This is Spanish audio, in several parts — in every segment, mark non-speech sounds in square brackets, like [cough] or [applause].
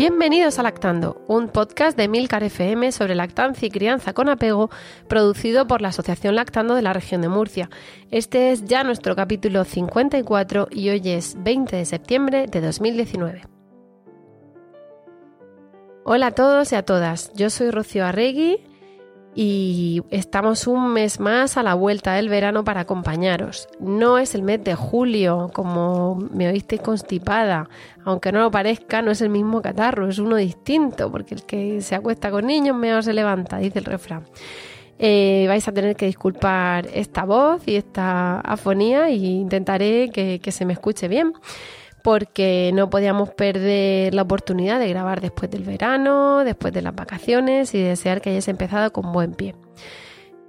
Bienvenidos a Lactando, un podcast de Milcar FM sobre lactancia y crianza con apego, producido por la Asociación Lactando de la región de Murcia. Este es ya nuestro capítulo 54 y hoy es 20 de septiembre de 2019. Hola a todos y a todas, yo soy Rocío Arregui y estamos un mes más a la vuelta del verano para acompañaros. No es el mes de julio, como me oíste constipada, aunque no lo parezca, no es el mismo catarro, es uno distinto, porque el que se acuesta con niños mejor se levanta, dice el refrán. Eh, vais a tener que disculpar esta voz y esta afonía e intentaré que se me escuche bien porque no podíamos perder la oportunidad de grabar después del verano, después de las vacaciones y desear que hayáis empezado con buen pie.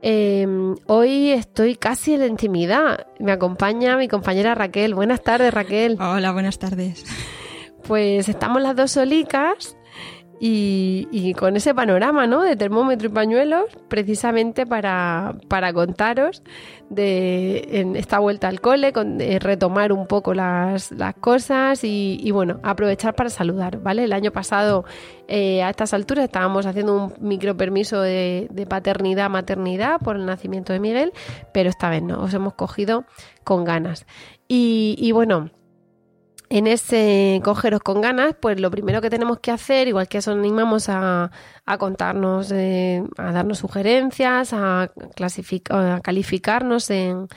Em, hoy estoy casi en la intimidad. Me acompaña mi compañera Raquel. Buenas tardes, Raquel. Hola, buenas tardes. Pues estamos las dos solicas y, con ese panorama ¿no? de termómetro y pañuelos, precisamente para, contaros de en esta vuelta al cole, retomar un poco las, cosas y, bueno, aprovechar para saludar, ¿vale? El año pasado eh, a estas alturas estábamos haciendo un micro permiso de, paternidad, maternidad por el nacimiento de Miguel, pero esta vez no, os hemos cogido con ganas. y bueno, en ese cogeros con ganas, pues lo primero que tenemos que hacer, igual que eso animamos a, contarnos, eh, a darnos sugerencias, a, a calificarnos en,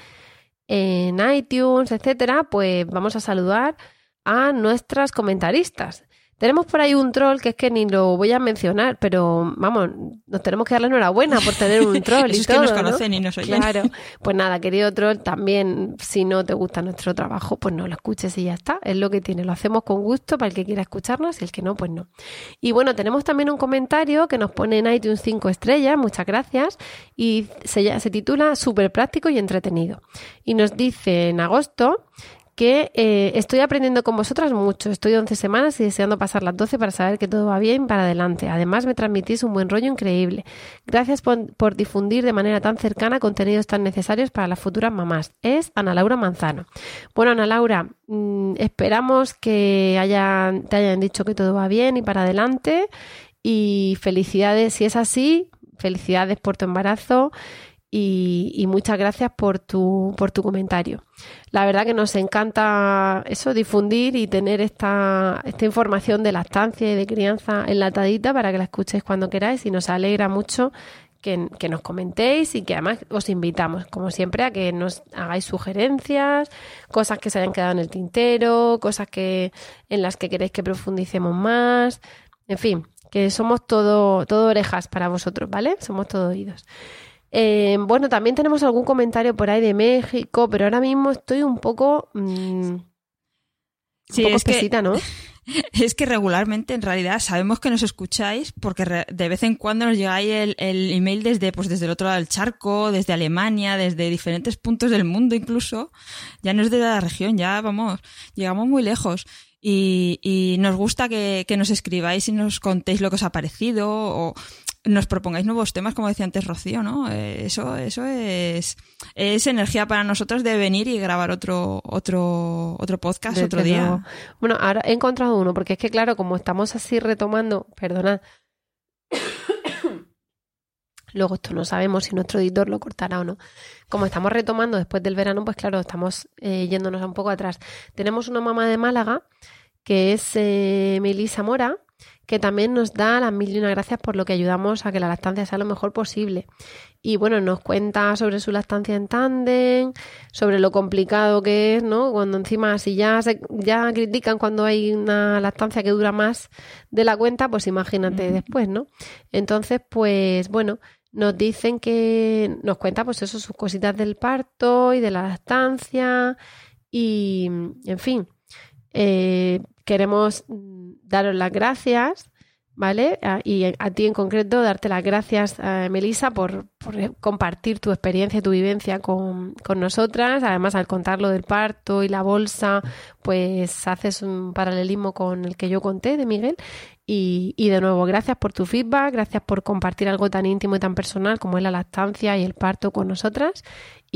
en iTunes, etcétera, pues vamos a saludar a nuestras comentaristas. Tenemos por ahí un troll que es que ni lo voy a mencionar, pero vamos, nos tenemos que darle enhorabuena por tener un [laughs] troll y es todo. Que nos conocen y nos oyen. Claro. [laughs] Pues nada, querido troll, también si no te gusta nuestro trabajo, pues no lo escuches y ya está. Es lo que tiene. Lo hacemos con gusto para el que quiera escucharnos y el que no, pues no. Y bueno, tenemos también un comentario que nos pone en iTunes 5 estrellas, muchas gracias, y se, se titula Súper práctico y entretenido. Y nos dice en agosto que eh, estoy aprendiendo con vosotras mucho. Estoy 11 semanas y deseando pasar las 12 para saber que todo va bien para adelante. Además, me transmitís un buen rollo increíble. Gracias por, difundir de manera tan cercana contenidos tan necesarios para las futuras mamás. Es Ana Laura Manzano. Bueno, Ana Laura, mm, esperamos que hayan, te hayan dicho que todo va bien y para adelante. Y felicidades, si es así, felicidades por tu embarazo y, muchas gracias por tu, por tu comentario. La verdad que nos encanta eso, difundir y tener esta, esta información de lactancia y de crianza enlatadita para que la escuchéis cuando queráis y nos alegra mucho que, que, nos comentéis y que además os invitamos, como siempre, a que nos hagáis sugerencias, cosas que se hayan quedado en el tintero, cosas que en las que queréis que profundicemos más, en fin, que somos todo, todo orejas para vosotros, ¿vale? Somos todo oídos. Eh, bueno, también tenemos algún comentario por ahí de México, pero ahora mismo estoy un poco. Mm, sí, un poco espesita, ¿no? [laughs] Es que regularmente, en realidad, sabemos que nos escucháis porque de vez en cuando nos llegáis el, el, email desde, pues, desde el otro lado del charco, desde Alemania, desde diferentes puntos del mundo incluso. Ya no es de la región, ya vamos, llegamos muy lejos. Y, y nos gusta que, que, nos escribáis y nos contéis lo que os ha parecido o nos propongáis nuevos temas, como decía antes Rocío, ¿no? Eh, eso, eso es, es energía para nosotros de venir y grabar otro, otro, otro podcast otro día. Bueno, ahora he encontrado uno, porque es que claro, como estamos así retomando, perdonad. [coughs] Luego esto no sabemos si nuestro editor lo cortará o no. Como estamos retomando después del verano, pues claro, estamos eh, yéndonos un poco atrás. Tenemos una mamá de Málaga, que es eh, Melisa Mora, que también nos da las mil y una gracias por lo que ayudamos a que la lactancia sea lo mejor posible. Y bueno, nos cuenta sobre su lactancia en tándem, sobre lo complicado que es, ¿no? Cuando encima, si ya, se, ya critican cuando hay una lactancia que dura más de la cuenta, pues imagínate después, ¿no? Entonces, pues bueno, nos dicen que nos cuenta pues eso, sus cositas del parto y de la lactancia y, en fin, eh, queremos daros las gracias, ¿vale? Y a ti en concreto, darte las gracias, a Melissa, por, compartir tu experiencia, tu vivencia con, nosotras. Además, al contar lo del parto y la bolsa, pues haces un paralelismo con el que yo conté de Miguel. Y, y de nuevo, gracias por tu feedback, gracias por compartir algo tan íntimo y tan personal como es la lactancia y el parto con nosotras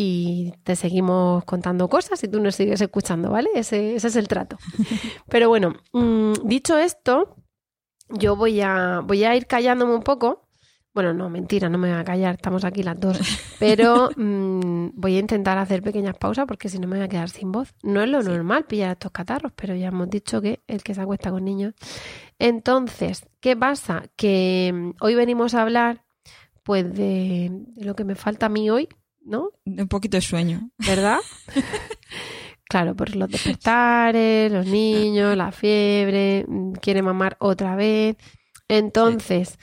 y te seguimos contando cosas y tú nos sigues escuchando, ¿vale? Ese, ese es el trato. [laughs] Pero bueno, mm, dicho esto, yo voy a, voy a ir callándome un poco. Bueno, no, mentira, no me voy a callar, estamos aquí las dos. [laughs] Pero mm, voy a intentar hacer pequeñas pausas porque si no me voy a quedar sin voz. No es lo normal pillar estos catarros, pero ya hemos dicho que el que se acuesta con niños. Entonces, ¿qué pasa? Que mm, hoy venimos a hablar pues de lo que me falta a mí hoy, ¿no? Un poquito de sueño. ¿Verdad? [laughs] claro, por los despertares, los niños, la fiebre, mm, quiere mamar otra vez. Entonces,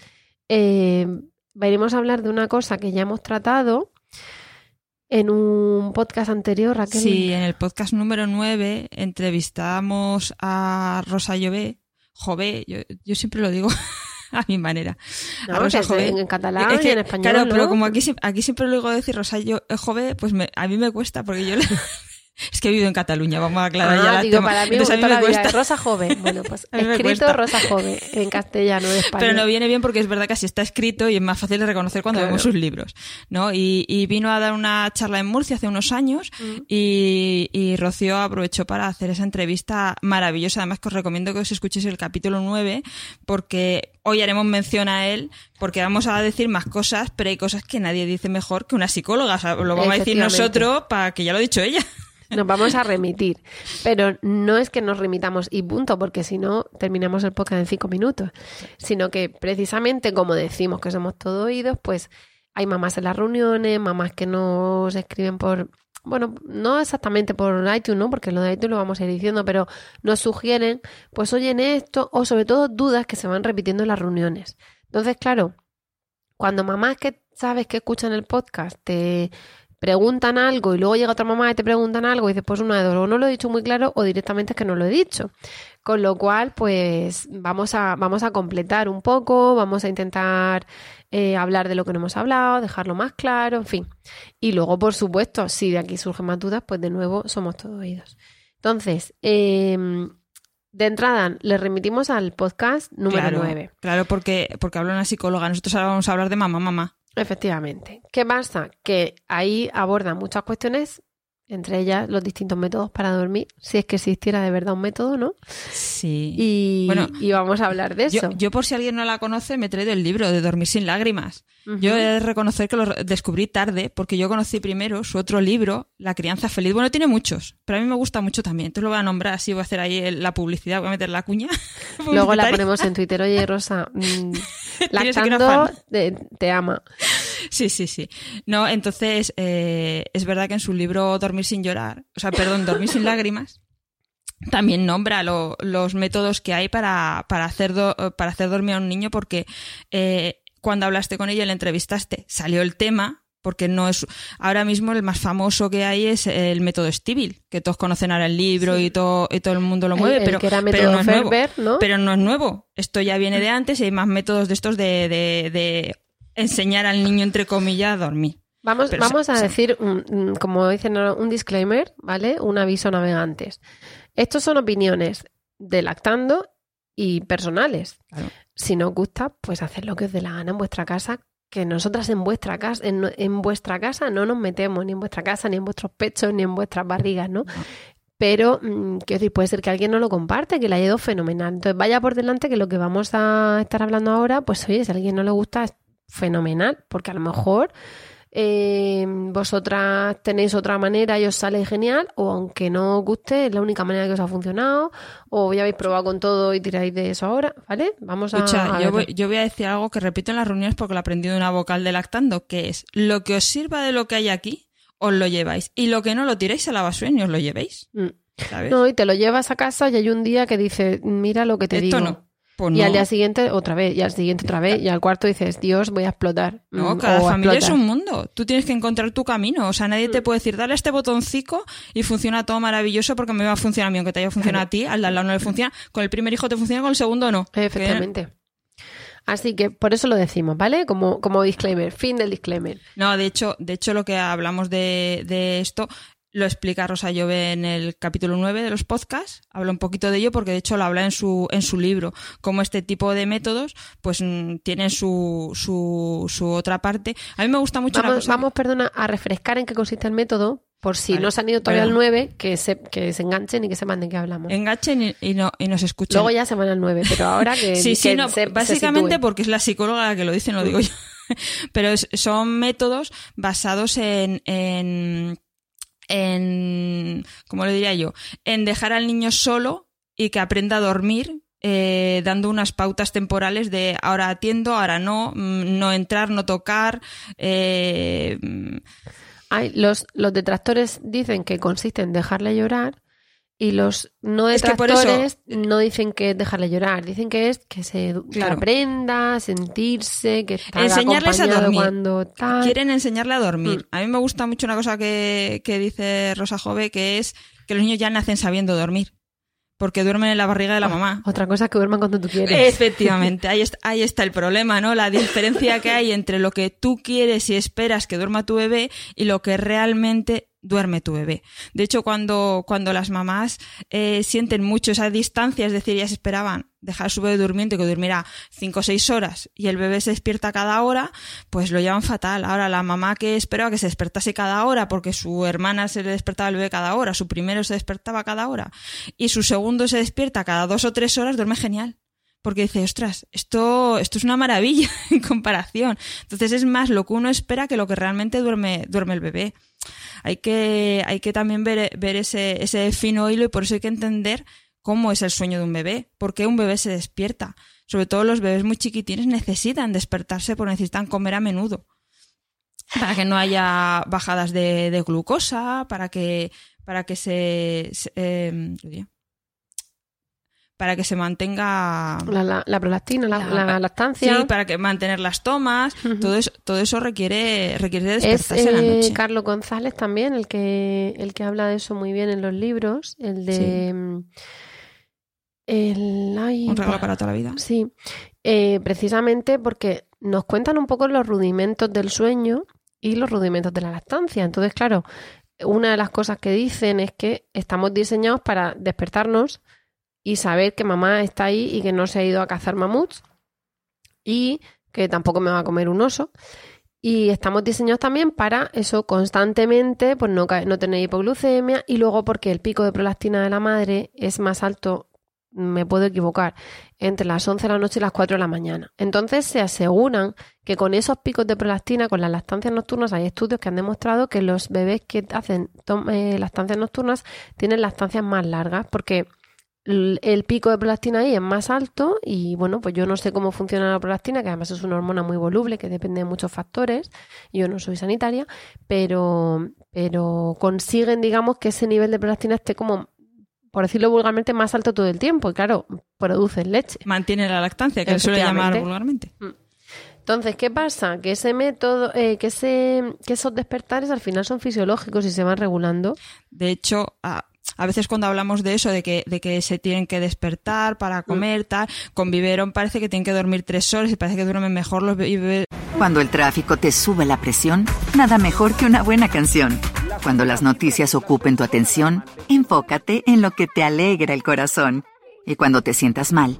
eh, venimos a hablar de una cosa que ya hemos tratado en un podcast anterior, Raquel. Sí, en el podcast número 9 entrevistamos a Rosa Llové, Jové, yo, yo siempre lo digo [laughs] a mi manera. en, catalán y en español. Claro, pero como aquí, aquí siempre lo digo decir Rosario Jove, pues a mí me cuesta porque yo le, Es que he vivido en Cataluña, vamos a aclarar ah, ya digo, para mí, me cuesta. Rosa Joven. [laughs] Bueno, pues escrito Rosa Joven en castellano, en español. Pero no viene bien porque es verdad que así está escrito y es más fácil de reconocer cuando vemos sus libros, ¿no? Y, y, vino a dar una charla en Murcia hace unos años mm. y, y, Rocío aprovechó para hacer esa entrevista maravillosa. Además que os recomiendo que os escuchéis el capítulo 9 porque hoy haremos mención a él porque vamos a decir más cosas, pero hay cosas que nadie dice mejor que una psicóloga. O sea, lo vamos a decir nosotros para que ya lo ha dicho ella. Nos vamos a remitir. Pero no es que nos remitamos y punto, porque si no, terminamos el podcast en cinco minutos. Sino que precisamente, como decimos que somos todos oídos, pues hay mamás en las reuniones, mamás que nos escriben por. Bueno, no exactamente por iTunes, ¿no? Porque lo de iTunes lo vamos a ir diciendo, pero nos sugieren, pues oyen esto, o sobre todo dudas que se van repitiendo en las reuniones. Entonces, claro, cuando mamás que sabes que escuchan el podcast te preguntan algo y luego llega otra mamá y te preguntan algo y después una de dos, o no lo he dicho muy claro o directamente es que no lo he dicho. Con lo cual, pues vamos a, vamos a completar un poco, vamos a intentar eh, hablar de lo que no hemos hablado, dejarlo más claro, en fin. Y luego, por supuesto, si de aquí surgen más dudas, pues de nuevo somos todos oídos. Entonces, em, de entrada, le remitimos al podcast número 9. Claro, porque, porque habla una psicóloga. Nosotros ahora vamos a hablar de mamá, mamá. Efectivamente. ¿Qué pasa? Que ahí aborda muchas cuestiones entre ellas los distintos métodos para dormir, si es que existiera de verdad un método, ¿no? Sí. Y, bueno, y vamos a hablar de eso. Yo, por si alguien no la conoce, me he traído el libro de Dormir sin lágrimas. Yo he de reconocer que lo descubrí tarde, porque yo conocí primero su otro libro, La crianza feliz. Bueno, tiene muchos, pero a mí me gusta mucho también. Entonces lo voy a nombrar así, voy a hacer ahí la publicidad, voy a meter la cuña. [laughs] Luego la ponemos en Twitter. Oye, Rosa, [laughs] mmm, lactando te, te ama. Sí, sí, sí. No, entonces eh, es verdad que en su libro Dormir sin llorar, o sea, perdón, Dormir sin lágrimas, también nombra los métodos que hay para, para, hacer para hacer dormir a un niño porque eh, cuando hablaste con ella y le entrevistaste salió el tema porque no es ahora mismo el más famoso que hay es el método Stivil, que todos conocen ahora el libro y todo y todo el mundo lo mueve, pero, pero, no es nuevo, pero no es nuevo. Esto ya viene de antes y hay más métodos de estos de, de enseñar al niño, entre comillas, a dormir. Vamos, vamos a decir, como dicen, un disclaimer, ¿vale? Un aviso navegantes. Estos son opiniones de lactando y personales. Si no os gusta, pues haced lo que os dé la gana en vuestra casa, que nosotras en vuestra casa, en, vuestra casa no nos metemos, ni en vuestra casa, ni en vuestros pechos, ni en vuestras barrigas, ¿no? Pero, mm, quiero decir, puede ser que alguien no lo comparte, que le haya ido fenomenal. Entonces, vaya por delante que lo que vamos a estar hablando ahora, pues oye, si a alguien no le gusta, fenomenal, porque a lo mejor eh, vosotras tenéis otra manera y os sale genial, o aunque no os guste, es la única manera que os ha funcionado, o ya habéis probado con todo y tiráis de eso ahora, ¿vale? Vamos a. Escucha, a yo, voy, yo voy a decir algo que repito en las reuniones porque lo aprendí de una vocal de lactando, que es lo que os sirva de lo que hay aquí, os lo lleváis. Y lo que no lo tiráis a la basura ni os lo llevéis. Mm. ¿Sabes? No, y te lo llevas a casa y hay un día que dices, mira lo que te Esto digo. no. Pues Y no. al día siguiente otra vez, y al siguiente otra vez, y al cuarto dices, Dios, voy a explotar. No, Mm, cada familia es un mundo. Tú tienes que encontrar tu camino. O sea, nadie Mm. te puede decir, dale este botoncito y funciona todo maravilloso porque me va a funcionar a mí, aunque te haya funcionado a ti, al de al lado no le funciona. Con el primer hijo te funciona, con el segundo no. Efectivamente. Así que por eso lo decimos, ¿vale? Como, como disclaimer, fin del disclaimer. No, de hecho, de hecho lo que hablamos de, de esto lo explica Rosa Llove en el capítulo 9 de los podcasts. Habla un poquito de ello porque de hecho lo habla en su, en su libro. Como este tipo de métodos pues mm, tienen su, su, su otra parte. A mí me gusta mucho Vamos, cosa vamos, perdona, a refrescar en qué consiste el método, por si Vale, no se han ido todavía al perdón. 9, que se, que se enganchen y que sepan de qué hablamos. enganchen y, y no, y nos escuchen. Luego ya se van al 9, pero ahora que, [laughs] Sí, sí, que no, se- se básicamente porque es la psicóloga la que lo dice, no lo digo yo. [laughs] Pero es- son métodos basados en, en, en, ¿cómo lo diría yo? En dejar al niño solo y que aprenda a dormir. eh, dando unas pautas temporales de ahora atiendo, ahora no, mm, no entrar, no tocar, eh, mm, los, los detractores dicen que consiste en dejarle llorar y los no Es que por eso- detractores no dicen que es dejarle llorar, dicen que es que se Claro. aprenda, sentirse, que está Enseñarles a dormir. cuando tal. quieren enseñarle a dormir. Mm. A mí me gusta mucho una cosa que, que dice Rosa Jove, que es que los niños ya nacen sabiendo dormir. Porque duermen en la barriga de la mamá. Otra cosa es que duerman cuando tú quieres. Efectivamente, ahí está, ahí está el problema, ¿no? La diferencia que hay entre lo que tú quieres y esperas que duerma tu bebé y lo que realmente duerme tu bebé. De hecho, cuando, cuando las mamás eh, sienten mucho esa distancia, es decir, ellas esperaban dejar a su bebé durmiendo que durmiera 5 o 6 horas y el bebé se despierta cada hora, pues lo llevan fatal. Ahora, la mamá que esperaba que se despertase cada hora porque su hermana se le despertaba el bebé cada hora, su primero se despertaba cada hora y su segundo se despierta cada dos o tres horas, duerme genial porque dice, ostras, esto, esto es una maravilla [laughs] en comparación. Entonces es más lo que uno espera que lo que realmente duerme, duerme el bebé. Hay que, hay que también ver, ver ese, ese fino hilo y por eso hay que entender cómo es el sueño de un bebé, por qué un bebé se despierta. Sobre todo los bebés muy chiquitines necesitan despertarse porque necesitan comer a menudo. Para que no haya bajadas de, de glucosa, para que, para que se, eh. Para que se mantenga La, la, la prolactina, la, La- la lactancia. Sí, para que mantener las tomas, todo eso, todo eso requiere, requiere Es despertarse en la eh, noche. Carlos González también el que, el que habla de eso muy bien en los libros. El de. mm, El. ay, Un regalo para toda la vida. Sí, eh, precisamente porque nos cuentan un poco los rudimentos del sueño y los rudimentos de la lactancia. Entonces, claro, una de las cosas que dicen es que estamos diseñados para despertarnos y saber que mamá está ahí y que no se ha ido a cazar mamuts y que tampoco me va a comer un oso. Y estamos diseñados también para eso constantemente, pues no, no tener hipoglucemia y luego porque el pico de prolactina de la madre es más alto, me puedo equivocar, entre las 11 de la noche y las 4 de la mañana. Entonces se aseguran que con esos picos de prolactina, con las lactancias nocturnas, hay estudios que han demostrado que los bebés que hacen eh, lactancias nocturnas tienen lactancias más largas porque el pico de prolactina ahí es más alto y bueno, pues yo no sé cómo funciona la prolactina, que además es una hormona muy voluble que depende de muchos factores. Yo no soy sanitaria, pero, pero consiguen, digamos, que ese nivel de prolactina esté como, por decirlo vulgarmente, más alto todo el tiempo. Y claro, producen leche. Mantiene la lactancia, que se suele llamar vulgarmente. Entonces, ¿qué pasa? Que ese método, eh, que, ese, que esos despertares al final son fisiológicos y se van regulando. De hecho, a, a veces cuando hablamos de eso, de que, de que se tienen que despertar para comer, tal, con biberón parece que tienen que dormir tres horas y parece que duermen mejor los bebés. Cuando el tráfico te sube la presión, nada mejor que una buena canción. Cuando las noticias ocupen tu atención, enfócate en lo que te alegra el corazón. Y cuando te sientas mal,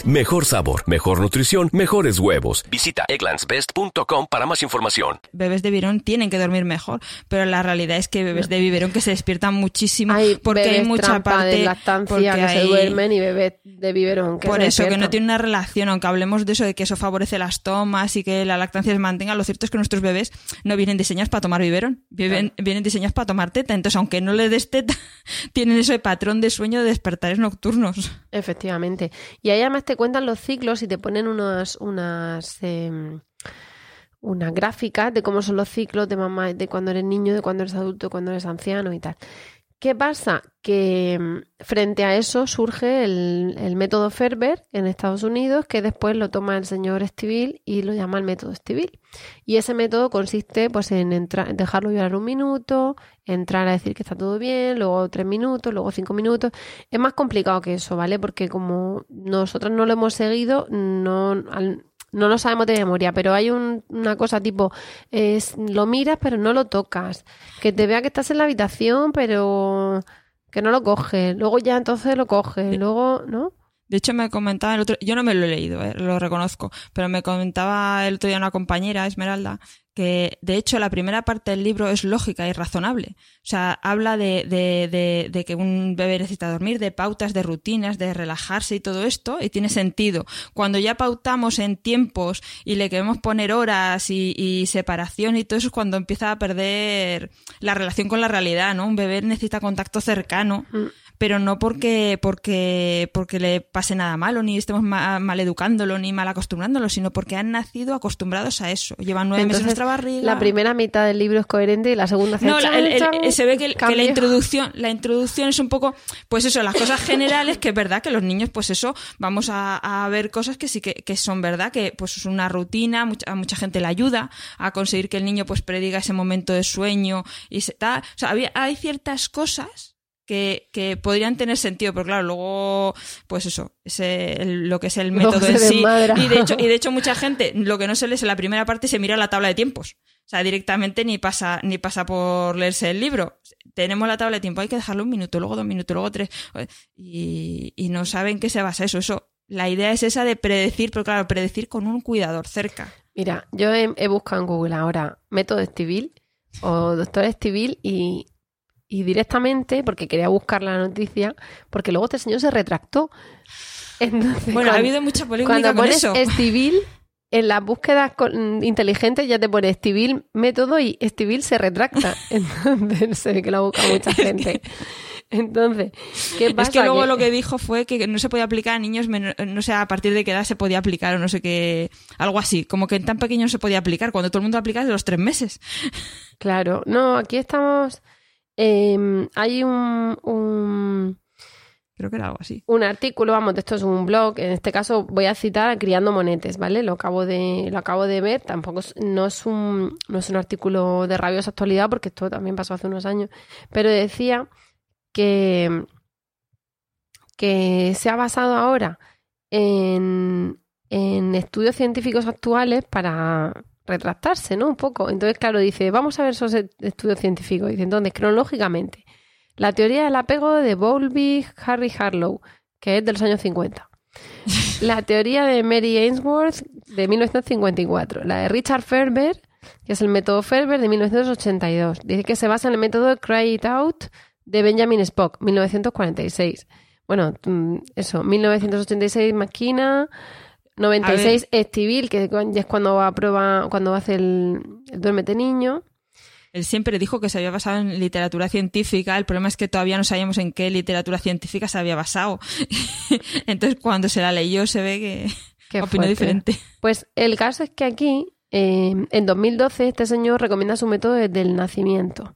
Mejor sabor, mejor nutrición, mejores huevos. Visita egglandsbest.com para más información. Bebés de biberón tienen que dormir mejor, pero la realidad es que bebés de biberón que se despiertan muchísimo Hay porque hay mucha parte de lactancia porque que se hay- duermen y bebés de biberón que por se eso, que no tiene una relación, aunque hablemos de eso, de que eso favorece las tomas y que la lactancia se mantenga, lo cierto es que nuestros bebés no vienen diseñados para tomar biberón, viven, vienen diseñados para tomar teta. Entonces, aunque no les des teta, [laughs] tienen ese patrón de sueño de despertares nocturnos. Efectivamente. Y ahí además te cuentan los ciclos y te ponen unas, unas, em, unas gráficas de cómo son los ciclos de mamá, de cuando eres niño, de cuando eres adulto, de cuando eres anciano y tal. ¿Qué pasa? Que em, frente a eso surge el, el método Ferber en Estados Unidos, que después lo toma el señor Stivil y lo llama el método Stivil. Y ese método consiste pues en dejarlo llorar un minuto, entrar a decir que está todo bien, luego tres minutos, luego cinco minutos. Es más complicado que eso, ¿vale? Porque como nosotros no lo hemos seguido, no, al- no lo sabemos de memoria, pero hay un- una cosa tipo, es, lo miras pero no lo tocas, que te vea que estás en la habitación pero que no lo coges, luego ya entonces lo coges, luego, ¿no? De hecho, me comentaba el otro, yo no me lo he leído, eh, lo reconozco, pero me comentaba el otro día una compañera, Esmeralda, que de hecho la primera parte del libro es lógica y razonable. O sea, habla de, de, de, que un bebé necesita dormir, de pautas, de rutinas, de relajarse y todo esto, y tiene sentido. Cuando ya pautamos en tiempos y le queremos poner horas y, y separación y todo eso es cuando empieza a perder la relación con la realidad, ¿no? Un bebé necesita contacto cercano Mm. Pero no porque, porque, porque le pase nada malo, ni estemos ma- mal educándolo, ni mal acostumbrándolo, sino porque han nacido acostumbrados a eso. Llevan nueve meses en nuestra barriga. La primera mitad del libro es coherente y la segunda hace No, la- chan, el- el- chan, se ve que, la introducción, la introducción es un poco, pues eso, las cosas generales, que es verdad que los niños, pues eso, vamos a, a ver cosas que sí que, que son verdad, que pues es una rutina, mucha- a mucha gente le ayuda a conseguir que el niño pues prediga ese momento de sueño y se tal. O sea, había, hay ciertas cosas que, que podrían tener sentido, pero claro, luego, pues eso, ese, el- lo que es el método en sí. Y de hecho, y de hecho, [laughs] mucha gente, lo que no se lee en la primera parte, se mira la tabla de tiempos. O sea, directamente ni pasa, ni pasa por leerse el libro. Tenemos la tabla de tiempo, hay que dejarlo un minuto, luego dos minutos, luego tres. Y, y no saben qué se basa eso. Eso, la idea es esa de predecir, pero claro, predecir con un cuidador cerca. Mira, yo he, he buscado en Google ahora método Estivil o doctor Estivil y, y directamente, porque quería buscar la noticia, porque luego este señor se retractó. Entonces, Bueno, ha habido mucha polémica Cuando con pones eso. Estivil, en las búsquedas inteligentes ya te pone Estivil método y Estivil se retracta. [laughs] Entonces se ve que lo ha buscado mucha gente. Entonces, ¿qué pasa? Es que luego lo que dijo fue que no se podía aplicar a niños, men- no sé a partir de qué edad se podía aplicar o no sé qué, algo así, como que en tan pequeño no se podía aplicar, cuando todo el mundo aplica desde los tres meses. Claro, no, aquí estamos... eh, hay un, un, Creo que era algo así. un artículo, vamos, esto es un blog, en este caso voy a citar a Criando Monetes, ¿vale? Lo acabo de, lo acabo de ver, tampoco es, no, es un, no es un artículo de rabiosa actualidad porque esto también pasó hace unos años, pero decía que, que se ha basado ahora en, en estudios científicos actuales para retractarse, ¿no? Un poco. Entonces, claro, dice, vamos a ver esos e- estudios científicos. Dice, entonces, cronológicamente, la teoría del apego de Bowlby, Harry Harlow, que es de los años 50. [laughs] La teoría de Mary Ainsworth de 1954. La de Richard Ferber, que es el método Ferber de 1982. Dice que se basa en el método Cry It Out de Benjamin Spock, 1946. Bueno, mm, eso, 1986 Maquina, 96 Estivil, que ya es cuando va a prueba, cuando hace el, el duérmete niño. Él siempre dijo que se había basado en literatura científica. El problema es que todavía no sabíamos en qué literatura científica se había basado. [laughs] Entonces, cuando se la leyó, se ve que Qué opinó fuerte. diferente. Pues el caso es que aquí, eh, en 2012, este señor recomienda su método desde el nacimiento.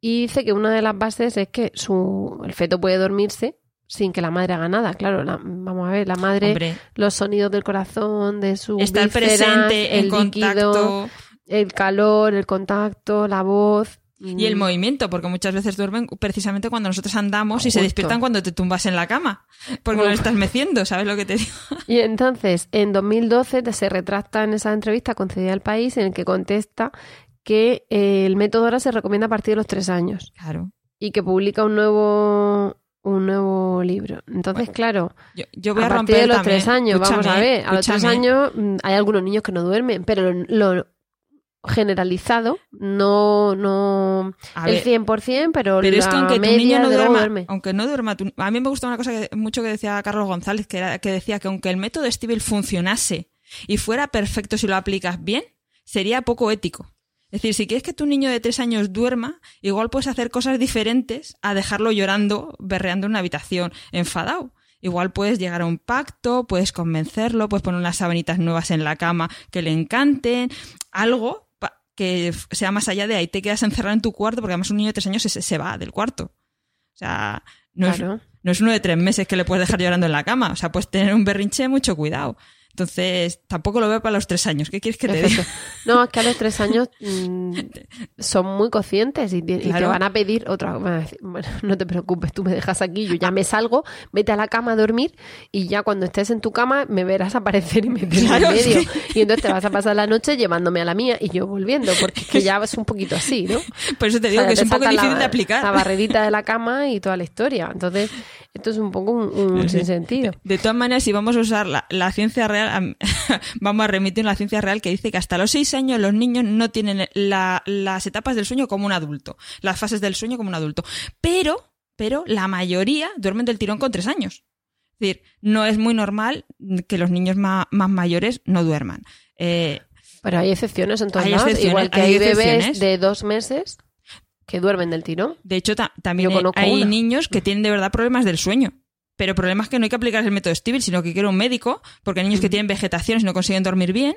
Y dice que una de las bases es que su, el feto puede dormirse sin que la madre haga nada. Claro, la- vamos a ver, la madre, Hombre, los sonidos del corazón, de su estar presente, en el líquido, contacto el calor, el contacto, la voz. y el movimiento, porque muchas veces duermen precisamente cuando nosotros andamos y se despiertan cuando te tumbas en la cama, porque Uf. le estás meciendo, ¿sabes lo que te digo? [laughs] Y entonces, en 2012 te- se retracta en esa entrevista concedida al país en el que contesta que eh, el método ahora se recomienda a partir de los tres años Claro. y que publica un nuevo un nuevo libro. Entonces, claro, Yo, yo voy a, a partir romper de los también. tres años, vamos a ver, a los tres años mm, hay algunos niños que no duermen, pero lo, lo generalizado, no, no A el ver, 100%, pero, Pero es la que aunque tu niño no duerma, duerme. aunque no duerma, tu- a mí me gusta una cosa que, mucho que decía Carlos González, que, era, que decía que aunque el método Stivel funcionase y fuera perfecto si lo aplicas bien, sería poco ético. Es decir, si quieres que tu niño de tres años duerma, igual puedes hacer cosas diferentes a dejarlo llorando, berreando en una habitación, enfadado. Igual puedes llegar a un pacto, puedes convencerlo, puedes poner unas sabanitas nuevas en la cama que le encanten, algo que sea más allá de ahí te quedas encerrado en tu cuarto, porque además un niño de tres años se, se va del cuarto. O sea, no, Claro. es, no es uno de tres meses que le puedes dejar llorando en la cama. O sea, puedes tener un berrinche, mucho cuidado. Entonces, tampoco lo veo para los tres años. ¿Qué quieres que te diga? [laughs] No, es que a los tres años mm, son muy conscientes y, te- y te Claro. van a pedir otra. van a decir, Bueno, [laughs] no te preocupes, tú me dejas aquí, yo ya me salgo, vete a la cama a dormir y ya cuando estés en tu cama me verás aparecer y meterme [laughs] Claro, en medio. sí. Y entonces te vas a pasar la noche llevándome a la mía y yo volviendo, porque es que ya es un poquito así, ¿no? Por eso te O digo sea, que es un poco la- difícil de aplicar. La barrerita de la cama y toda la historia. Entonces, esto es un poco un, un sinsentido. De todas maneras, si vamos a usar la, la ciencia real, am- [laughs] vamos a remitir a la ciencia real que dice que hasta los seis años los niños no tienen la- las etapas del sueño como un adulto, las fases del sueño como un adulto. Pero, pero la mayoría duermen del tirón con tres años. Es decir, no es muy normal que los niños ma- más, mayores no duerman. Eh, Pero hay excepciones en todos Hay lados. excepciones, Igual que hay hay, bebés excepciones. de dos meses que duermen del tirón. de hecho, ta- también Yo hay- niños que tienen de verdad problemas del sueño. Pero problemas que no hay que aplicar el método Stivel, sino que quiere un médico, porque hay niños que tienen vegetaciones y no consiguen dormir bien.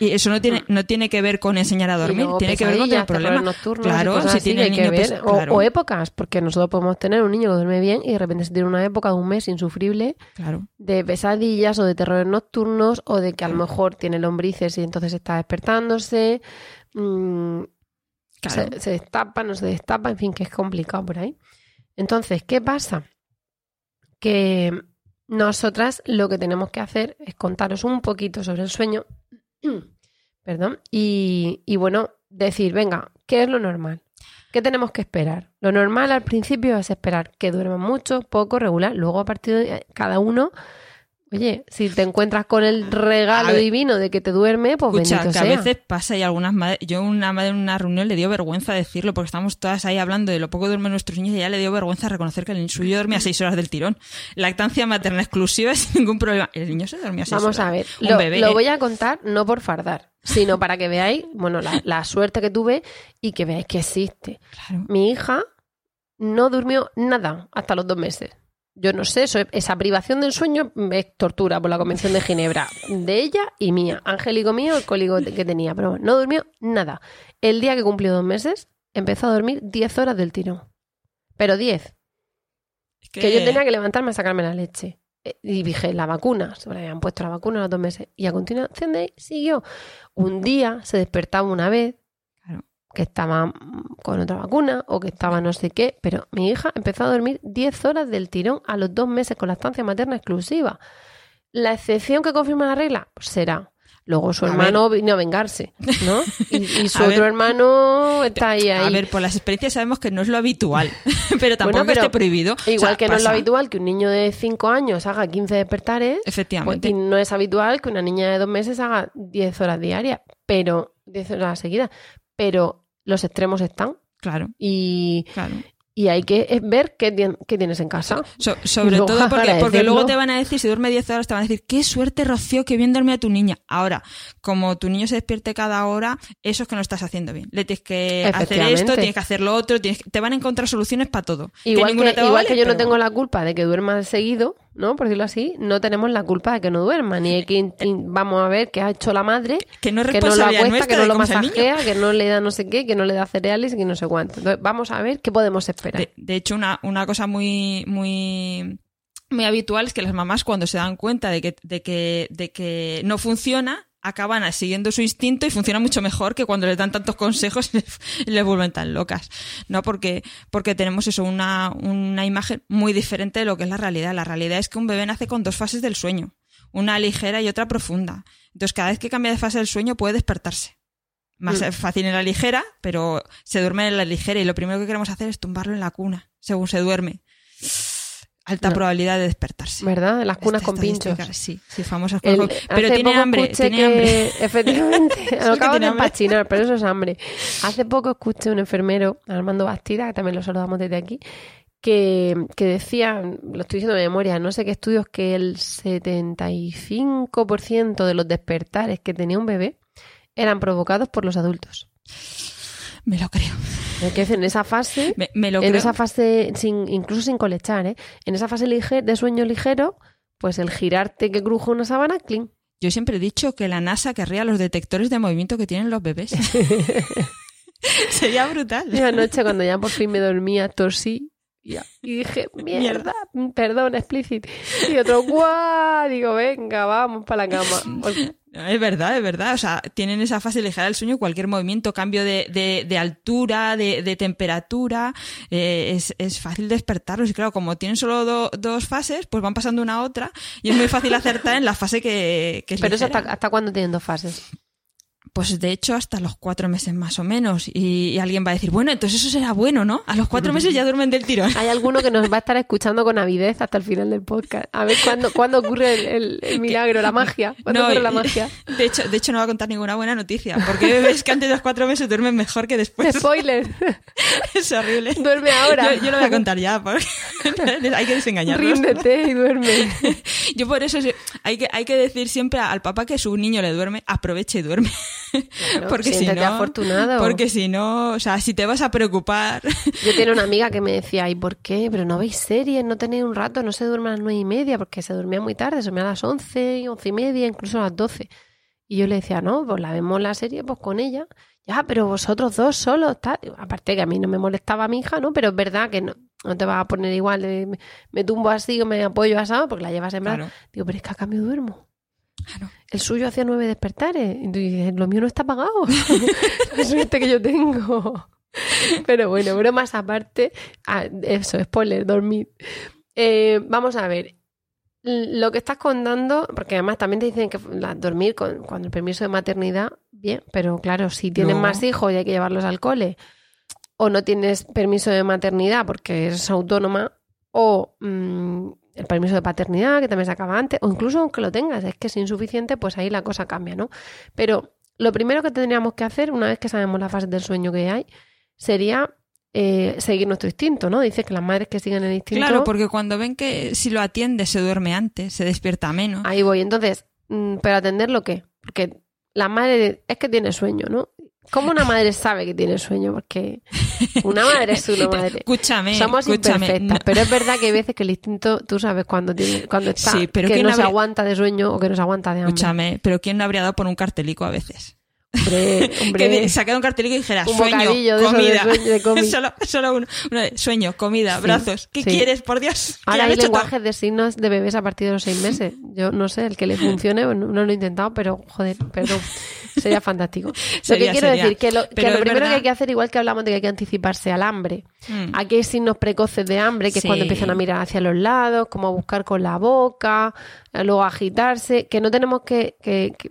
Y eso no tiene, no tiene que ver con enseñar a Mm. Dormir, tiene que ver con terrores problemas. nocturnos Claro, si tiene niño que ver. O- claro, o, épocas, porque nosotros podemos tener un niño que duerme bien y de repente se tiene una época de un mes insufrible claro. de pesadillas o de terrores nocturnos o de que a lo mejor tiene lombrices y entonces está despertándose. mm, Claro. Se, se destapa, no se destapa, en fin, que es complicado por ahí. Entonces, ¿qué pasa? Que nosotras lo que tenemos que hacer es contaros un poquito sobre el sueño, [clears throat] perdón, y, y bueno, decir, venga, ¿qué es lo normal? ¿Qué tenemos que esperar? Lo normal al principio es esperar que duerman mucho, poco, regular. Luego a partir de cada uno, oye, si te encuentras con el regalo A ver. divino de que te duerme, pues Escucha, bendito que sea. a veces pasa y algunas madres, yo una madre en una reunión le dio vergüenza decirlo porque estamos todas ahí hablando de lo poco duermen nuestros niños y ya le dio vergüenza reconocer que el suyo dormía seis horas del tirón. Lactancia materna exclusiva sin [laughs] ningún problema. El niño se dormía seis Vamos horas. a ver, lo, bebé, lo ¿eh? voy a contar no por fardar, sino para que veáis, bueno, la, la suerte que tuve y que veáis que existe. Claro. Mi hija no durmió nada hasta los dos meses. Yo no sé, eso, esa privación del sueño es tortura por la Convención de Ginebra, de ella y mía. Angélico mío, el cólico que tenía, pero no durmió nada. El día que cumplió dos meses, empezó a dormir 10 horas del tirón. Pero 10. Es Que yo tenía que levantarme a sacarme la leche. Eh, Y dije, la vacuna, se le habían puesto la vacuna a los dos meses. Y a continuación de ahí siguió. Un día se despertaba una vez. Que estaba con otra vacuna o que estaba no sé qué, pero mi hija empezó a dormir 10 horas del tirón a los dos meses con la estancia materna exclusiva. La excepción que confirma la regla pues será. Luego su A hermano vino a vengarse, ¿no? Y, y [laughs] su A otro ver. hermano está ahí, ahí. A ver, por las experiencias sabemos que no es lo habitual, [laughs] pero tampoco pero esté prohibido. Igual O sea, que no es lo habitual que un niño de 5 años haga 15 despertares, pues, Efectivamente. y no es habitual que una niña de 2 meses haga 10 horas diarias, pero 10 horas seguidas. Pero los extremos están Claro, y, claro. y hay que eh, ver qué, tien- qué tienes en casa. So- sobre luego todo porque, porque luego te van a decir, si duerme 10 horas, te van a decir, qué suerte, Rocío, que bien duerme a tu niña. Ahora, como tu niño se despierte cada hora, eso es que no estás haciendo bien. Le tienes que hacer esto, tienes que hacer lo otro, tienes que- te van a encontrar soluciones para todo. Igual, que, igual que yo no tengo la culpa de que duerma seguido, ¿no? Por decirlo así, no tenemos la culpa de que no duerma, ni hay que vamos a ver qué ha hecho la madre, Que no es que no lo acuesta, que no de lo masajea, que no le da no sé qué, que no le da cereales y que no sé cuánto. Entonces, vamos a ver qué podemos esperar. De, de hecho, una, una cosa muy, muy muy habitual es que las mamás cuando se dan cuenta de que, de que, de que no funciona, acaban siguiendo su instinto y funciona mucho mejor que cuando les dan tantos consejos y les, vuelven tan locas, ¿no? Porque, porque tenemos eso, una, una imagen muy diferente de lo que es la realidad. La realidad es que un bebé nace con dos fases del sueño, una ligera y otra profunda. Entonces, cada vez que cambia de fase del sueño puede despertarse. Más Mm. fácil en la ligera, pero se duerme en la ligera y lo primero que queremos hacer es tumbarlo en la cuna, según se duerme. Alta No. probabilidad de despertarse. ¿Verdad? Las cunas Esta con pinchos. Sí, sí, famosas cunas con- Pero tiene hambre, tiene que- hambre. [laughs] Efectivamente, [laughs] lo acabo de empachinar, pero eso es hambre. Hace poco escuché un enfermero, Armando Bastida, que también lo saludamos desde aquí, que, que decía, lo estoy diciendo de memoria, no sé qué estudios, que el 75% de los despertares que tenía un bebé eran provocados por los adultos. Me lo creo. Que en esa fase Me, me lo en creo. esa fase, sin, incluso sin colechar, ¿eh? En esa fase lige- de sueño ligero, pues el girarte que cruje una sábana, clean. Yo siempre he dicho que la NASA querría los detectores de movimiento que tienen los bebés. [laughs] Sería brutal. Y anoche cuando ya por fin me dormía, tosí y, y dije, mierda, perdón, explícito. Y otro, guau, digo, venga, vamos para la cama. Porque- [laughs] Es verdad, es verdad. O sea, tienen esa fase ligera del sueño, cualquier movimiento, cambio de, de, de altura, de, de temperatura, eh, es, es fácil despertarlos. Y claro, como tienen solo do- dos fases, pues van pasando una a otra y es muy fácil [laughs] acertar en la fase que, que es Pero eso ligera. hasta, hasta cuándo tienen dos fases. Pues de hecho hasta los cuatro meses más o menos. Y, y alguien va a decir, bueno, entonces eso será bueno, ¿no? A los cuatro meses ya duermen del tirón. Hay alguno que nos va a estar escuchando con avidez hasta el final del podcast. A ver cuándo, cuándo ocurre el, el- el milagro, la magia. ¿Cuándo No, ocurre la magia? [laughs] De hecho, de hecho, no va a contar ninguna buena noticia, porque bebés que antes de los cuatro meses duermen mejor que después. [laughs] Spoiler. [laughs] es horrible. Duerme ahora. Yo, yo lo voy a contar ya, porque hay que desengañarlos. Ríndete y duerme. Yo por eso hay que, hay que decir siempre al papá que su niño le duerme, aproveche y duerme. Claro, porque si no, afortunado. porque si no, o sea, si te vas a preocupar, Yo tenía una amiga que me decía, ¿y por qué? Pero no veis series, no tenéis un rato, no se duerme a las nueve y media, porque se dormía muy tarde, se dormía a las once, once y media, incluso a las doce. Y yo le decía, no, pues la vemos la serie pues con ella. Ya, pero vosotros dos solos, tal. Aparte que a mí no me molestaba mi hija, ¿no? Pero es verdad que no, no te vas a poner igual de me, me tumbo así o me apoyo asado porque la llevas en brazos. claro, Digo, pero es que a cambio duermo. Claro. El suyo hacía nueve despertares. Y tú dices, lo mío no está pagado. [laughs] La suerte que yo tengo. Pero bueno, bromas aparte. ah, eso, spoiler, dormir. Eh, vamos a ver. Lo que estás contando, porque además también te dicen que la- dormir con, cuando el permiso de maternidad, bien, pero claro, si tienes No. más hijos y hay que llevarlos al cole, o no tienes permiso de maternidad porque eres autónoma, o mm, el permiso de paternidad, que también se acaba antes, o incluso aunque lo tengas, es que es insuficiente, pues ahí la cosa cambia, ¿no? Pero lo primero que tendríamos que hacer, una vez que sabemos la fase del sueño que hay, sería eh, seguir nuestro instinto, ¿no? Dice que las madres que siguen el instinto... Claro, porque cuando ven que si lo atiende se duerme antes, se despierta menos. Ahí voy. Entonces, mm, ¿pero atenderlo qué? Porque la madre es que tiene sueño, ¿no? ¿Cómo una madre sabe que tiene sueño? Porque una madre es una [laughs] madre. Escúchame, Somos escúchame. imperfectas, no- pero es verdad que hay veces que el instinto, tú sabes cuando tiene, cuando está, Sí, pero que ¿quién no se habría- aguanta de sueño o que no se aguanta de hambre. Escúchame, pero ¿quién no habría dado por un cartelico a veces? Hombre, [laughs] hombre. Que sacara un cartelito y dijera Un sueño, de de comida. sueño, de [laughs] comi. solo, solo uno, uno de sueño, comida, Sí, brazos. ¿Qué sí. quieres, por Dios? [laughs] Ahora hay todo. lenguajes de signos de bebés a partir de los seis meses. Yo no sé, el que le funcione, no, no lo he intentado, pero joder, perdón. Sería fantástico. lo que quiero sería. decir, que lo, que lo primero verdad- que hay que hacer, igual que hablamos de que hay que anticiparse al hambre, Mm. aquí hay signos precoces de hambre, que es cuando empiezan a mirar hacia los lados, como a buscar con la boca, eh, luego a agitarse, que no tenemos que, que- que-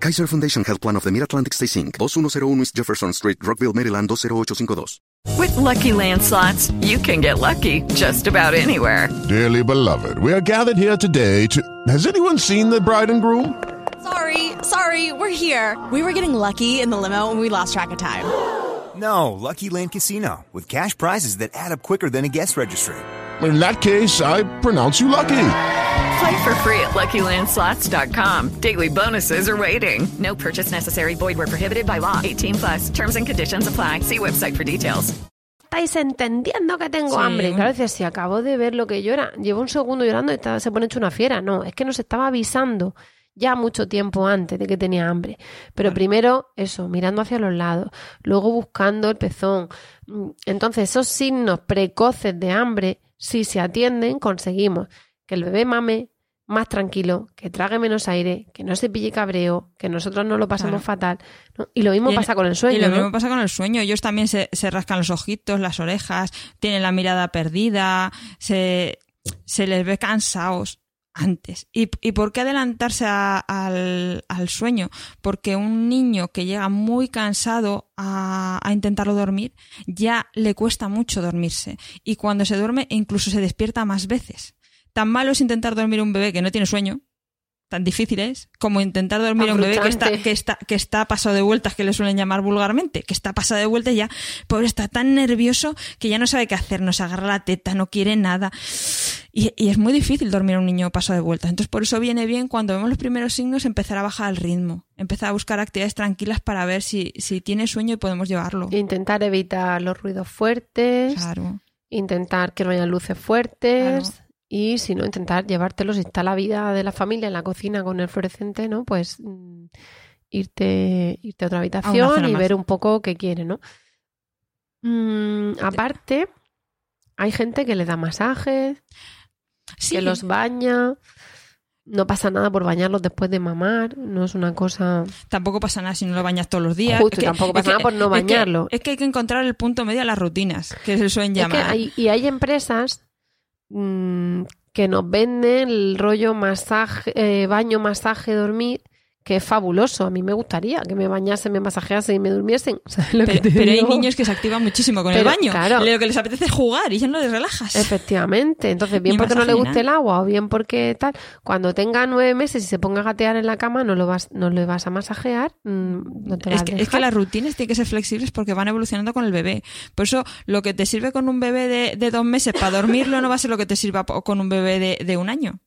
Kaiser Foundation Health Plan of the Mid-Atlantic Stay Inc. 2101 East Jefferson Street, Rockville, Maryland 20852. With Lucky Land slots, you can get lucky just about anywhere. Dearly beloved, we are gathered here today to. Has anyone seen the bride and groom? Sorry, sorry, we're here. We were getting lucky in the limo and we lost track of time. No, Lucky Land Casino, with cash prizes that add up quicker than a guest registry. In that case, I pronounce you lucky. Play for free at LuckyLandSlots.com. Daily bonuses are waiting. No purchase necessary. Void were prohibited by law. 18 plus. Terms and conditions apply. See website for details. ¿Estáis entendiendo que tengo Sí. hambre? Claro, dices, si acabo de ver lo que llora, llevo un segundo llorando y está- se pone hecho una fiera. No, es que nos estaba avisando ya mucho tiempo antes de que tenía hambre. Pero primero, eso, mirando hacia los lados, luego buscando el pezón. Mm, Entonces, esos signos precoces de hambre, si se atienden, conseguimos que el bebé mame más tranquilo, que trague menos aire, que no se pille cabreo, que nosotros no lo pasemos Claro. fatal. ¿no? Y lo mismo Y- pasa con el sueño. Y lo ¿no? mismo pasa con el sueño. Ellos también se, se rascan los ojitos, las orejas, tienen la mirada perdida, se, se les ve cansados antes. ¿Y, y por qué adelantarse a- al, al sueño? Porque un niño que llega muy cansado a, a intentarlo dormir, ya le cuesta mucho dormirse. Y cuando se duerme, incluso se despierta más veces. Tan malo es intentar dormir un bebé que no tiene sueño, tan difícil es como intentar dormir a un bebé que está, que está, que está pasado de vueltas, que le suelen llamar vulgarmente, que está pasado de vueltas y ya, pobre, está tan nervioso que ya no sabe qué hacer, no se agarra la teta, no quiere nada. Y, y es muy difícil dormir a un niño pasado de vueltas. Entonces, por eso viene bien cuando vemos los primeros signos empezar a bajar el ritmo, empezar a buscar actividades tranquilas para ver si, si tiene sueño y podemos llevarlo. Intentar evitar los ruidos fuertes, Claro. intentar que no haya luces fuertes y si no, intentar llevártelos, si está la vida de la familia en la cocina con el fluorescente, ¿no? Pues mm, irte, irte a otra habitación y más. ver un poco qué quiere, ¿no? Mm, aparte, hay gente que le da masajes, Sí, que los baña. No pasa nada por bañarlos después de mamar, no es una cosa... tampoco pasa nada si no lo bañas todos los días. Justo, Es que- tampoco pasa es nada por no es que- bañarlo. Es que, hay que encontrar el punto medio a las rutinas, que se suelen llamar. hay- y hay empresas mm, que nos venden el rollo masaje, eh, baño, masaje, dormir, que es fabuloso. A mí me gustaría que me bañasen, me masajeasen y me durmiesen. [laughs] ¿Sabes lo que Pero, pero hay niños que se activan muchísimo con el baño. claro. Lo que les apetece es jugar y ya no les relajas. Efectivamente. Entonces, bien Ni porque no le guste el agua o bien porque tal. Cuando tenga nueve meses y se ponga a gatear en la cama, no lo vas, no le vas a masajear. mm, no te Es que, es que las rutinas tienen que ser flexibles porque van evolucionando con el bebé. Por eso, lo que te sirve con un bebé de, de dos meses para dormirlo no va a ser lo que te sirva con un bebé de, de un año.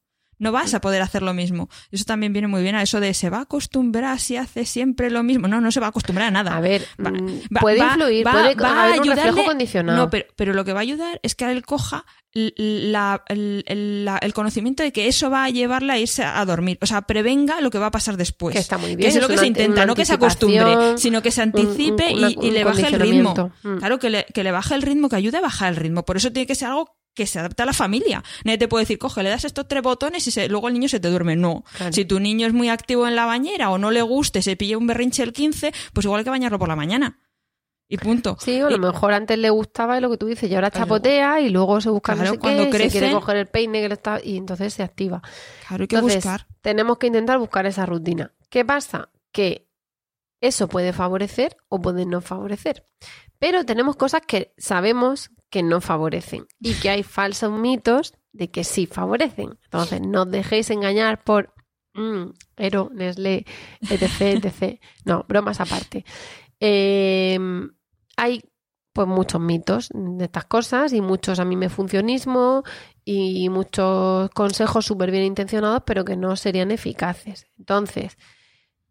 No vas a poder hacer lo mismo. Eso también viene muy bien a eso de se va a acostumbrar si hace siempre lo mismo. No, no se va a acostumbrar a nada. A ver, Va- mm, puede va- influir, va- puede haber un reflejo ayudarle- condicionado. No, pero, pero lo que va a ayudar es que él coja la- el, el- la- el conocimiento de que eso va a llevarle a irse a dormir. O sea, prevenga lo que va a pasar después. Que está muy Que bien, es lo que se intenta, no que se acostumbre, sino que se anticipe un- y, le baje el ritmo. Mm. Claro, que le, que le baje el ritmo, que ayude a bajar el ritmo. Por eso tiene que ser algo que se adapte a la familia. Nadie te puede decir, coge, le das estos tres botones y se- luego el niño se te duerme. No. Claro. Si tu niño es muy activo en la bañera o no le guste, se pilla un berrinche el 15, pues igual hay que bañarlo por la mañana. Y punto. Sí, o a lo Y- mejor antes le gustaba lo que tú dices y ahora chapotea y luego se busca no sé cuando qué, y se crece- quiere coger el peine que le está y entonces se activa. Claro, hay que Entonces, buscar. tenemos que intentar buscar esa rutina. ¿Qué pasa? Que eso puede favorecer o puede no favorecer. Pero tenemos cosas que sabemos que no favorecen y que hay falsos mitos de que sí favorecen. Entonces, no os dejéis engañar por mm, Ero, Nestlé, etc, etc. No, bromas aparte. Eh, hay pues muchos mitos de estas cosas y muchos a mí me funcionismo y muchos consejos súper bien intencionados pero que no serían eficaces. Entonces,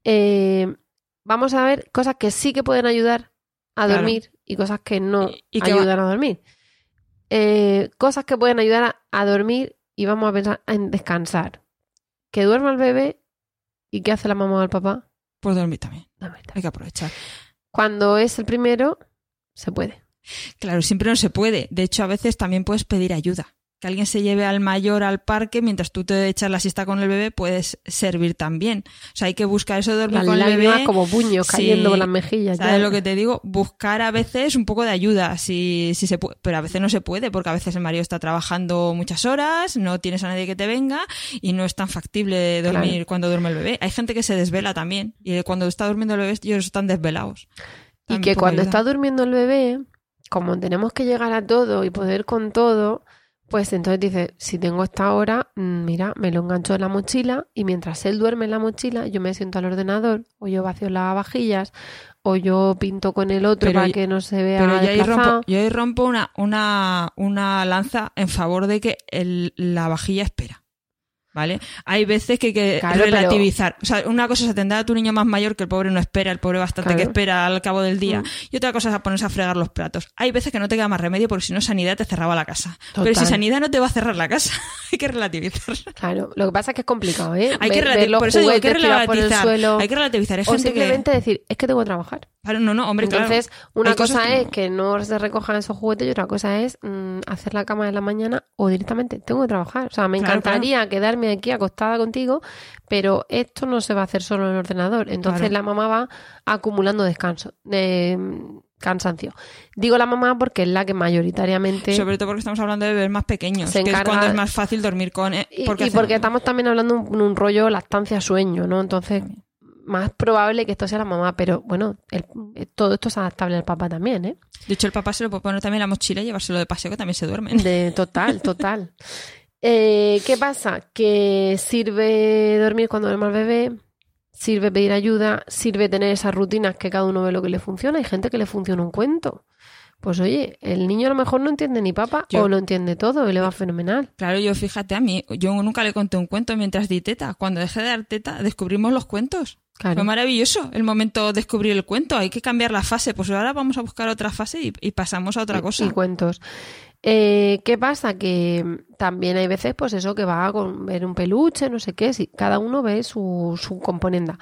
eh, vamos a ver cosas que sí que pueden ayudar a Claro. dormir y cosas que no Y- va- ayudan a dormir. Eh, cosas que pueden ayudar a, a dormir y vamos a pensar en descansar. Que duerma el bebé y qué hace la mamá o el papá. Pues dormir también. Dormir también. Hay que aprovechar. Cuando es el primero, se puede. Claro, siempre no se puede. De hecho, a veces también puedes pedir ayuda. Que alguien se lleve al mayor al parque mientras tú te echas la siesta con el bebé, puedes servir también. O sea, hay que buscar eso de dormir Las con el bebé. como puños Sí. cayendo por las mejillas. ¿Sabes ya. lo que te digo? Buscar a veces un poco de ayuda, si, si se puede, pero a veces no se puede, porque a veces el marido está trabajando muchas horas, no tienes a nadie que te venga y no es tan factible dormir Claro. cuando duerme el bebé. Hay gente que se desvela también y cuando está durmiendo el bebé ellos están desvelados. Y que cuando ayuda. está durmiendo el bebé, como tenemos que llegar a todo y poder con todo, pues entonces dice, si tengo esta hora, mm, mira, me lo engancho en la mochila y mientras él duerme en la mochila, yo me siento al ordenador o yo vacío las vajillas o yo pinto con el otro Pero para y- que no se vea Pero yo ahí desplazado. rompo, yo ahí rompo una, una, una lanza en favor de que el- la vajilla espera. ¿Vale? Hay veces que hay que Claro, pero- relativizar. O sea, una cosa es atender a tu niño más mayor que el pobre no espera, el pobre bastante Claro. que espera al cabo del día. Mm. Y otra cosa es a ponerse a fregar los platos. Hay veces que no te queda más remedio porque si no Sanidad te cerraba la casa. Pero si. Sanidad no te va a cerrar la casa, [laughs] hay que relativizar. Claro, lo que pasa es que es complicado, ¿eh? Hay que Ver- ver relati- los por eso digo, hay que relativizar. Hay que relativizar. O gente que- simplemente decir, es que tengo que trabajar. No, no, hombre, claro. Entonces, una cosa que es no. que no se recojan esos juguetes y otra cosa es mm, hacer la cama de la mañana o directamente tengo que trabajar. O sea, me Claro, encantaría quedarme aquí acostada contigo, pero esto no se va a hacer solo en el ordenador. Entonces la mamá va acumulando descanso, de mm, cansancio. Digo la mamá porque es la que mayoritariamente Sobre todo porque estamos hablando de bebés más pequeños, Se que es cuando es más fácil dormir con... eh, Y porque y porque estamos también hablando de un, un rollo lactancia-sueño, ¿no? Entonces, más probable que esto sea la mamá, pero bueno, el- eh, todo esto es adaptable al papá también, ¿eh? De hecho, el papá se lo puede poner también la mochila y llevárselo de paseo, que también se duermen. De total, [laughs] total. Eh, ¿Qué pasa? Que sirve dormir cuando duerme el bebé, sirve pedir ayuda, sirve tener esas rutinas que cada uno ve lo que le funciona. Hay gente que le funciona un cuento. Pues oye, el niño a lo mejor no entiende ni papa Yo- o lo entiende todo y le va fenomenal. Claro, yo fíjate a mí, yo nunca le conté un cuento mientras di teta. Cuando dejé de dar teta, descubrimos los cuentos. Claro. Fue maravilloso el momento de descubrir el cuento. Hay que cambiar la fase. Pues ahora vamos a buscar otra fase y, y pasamos a otra cosa. Y cuentos. Eh, ¿Qué pasa? Que también hay veces, pues eso, que va con ver un peluche, no sé qué, si cada uno ve su, su componenda.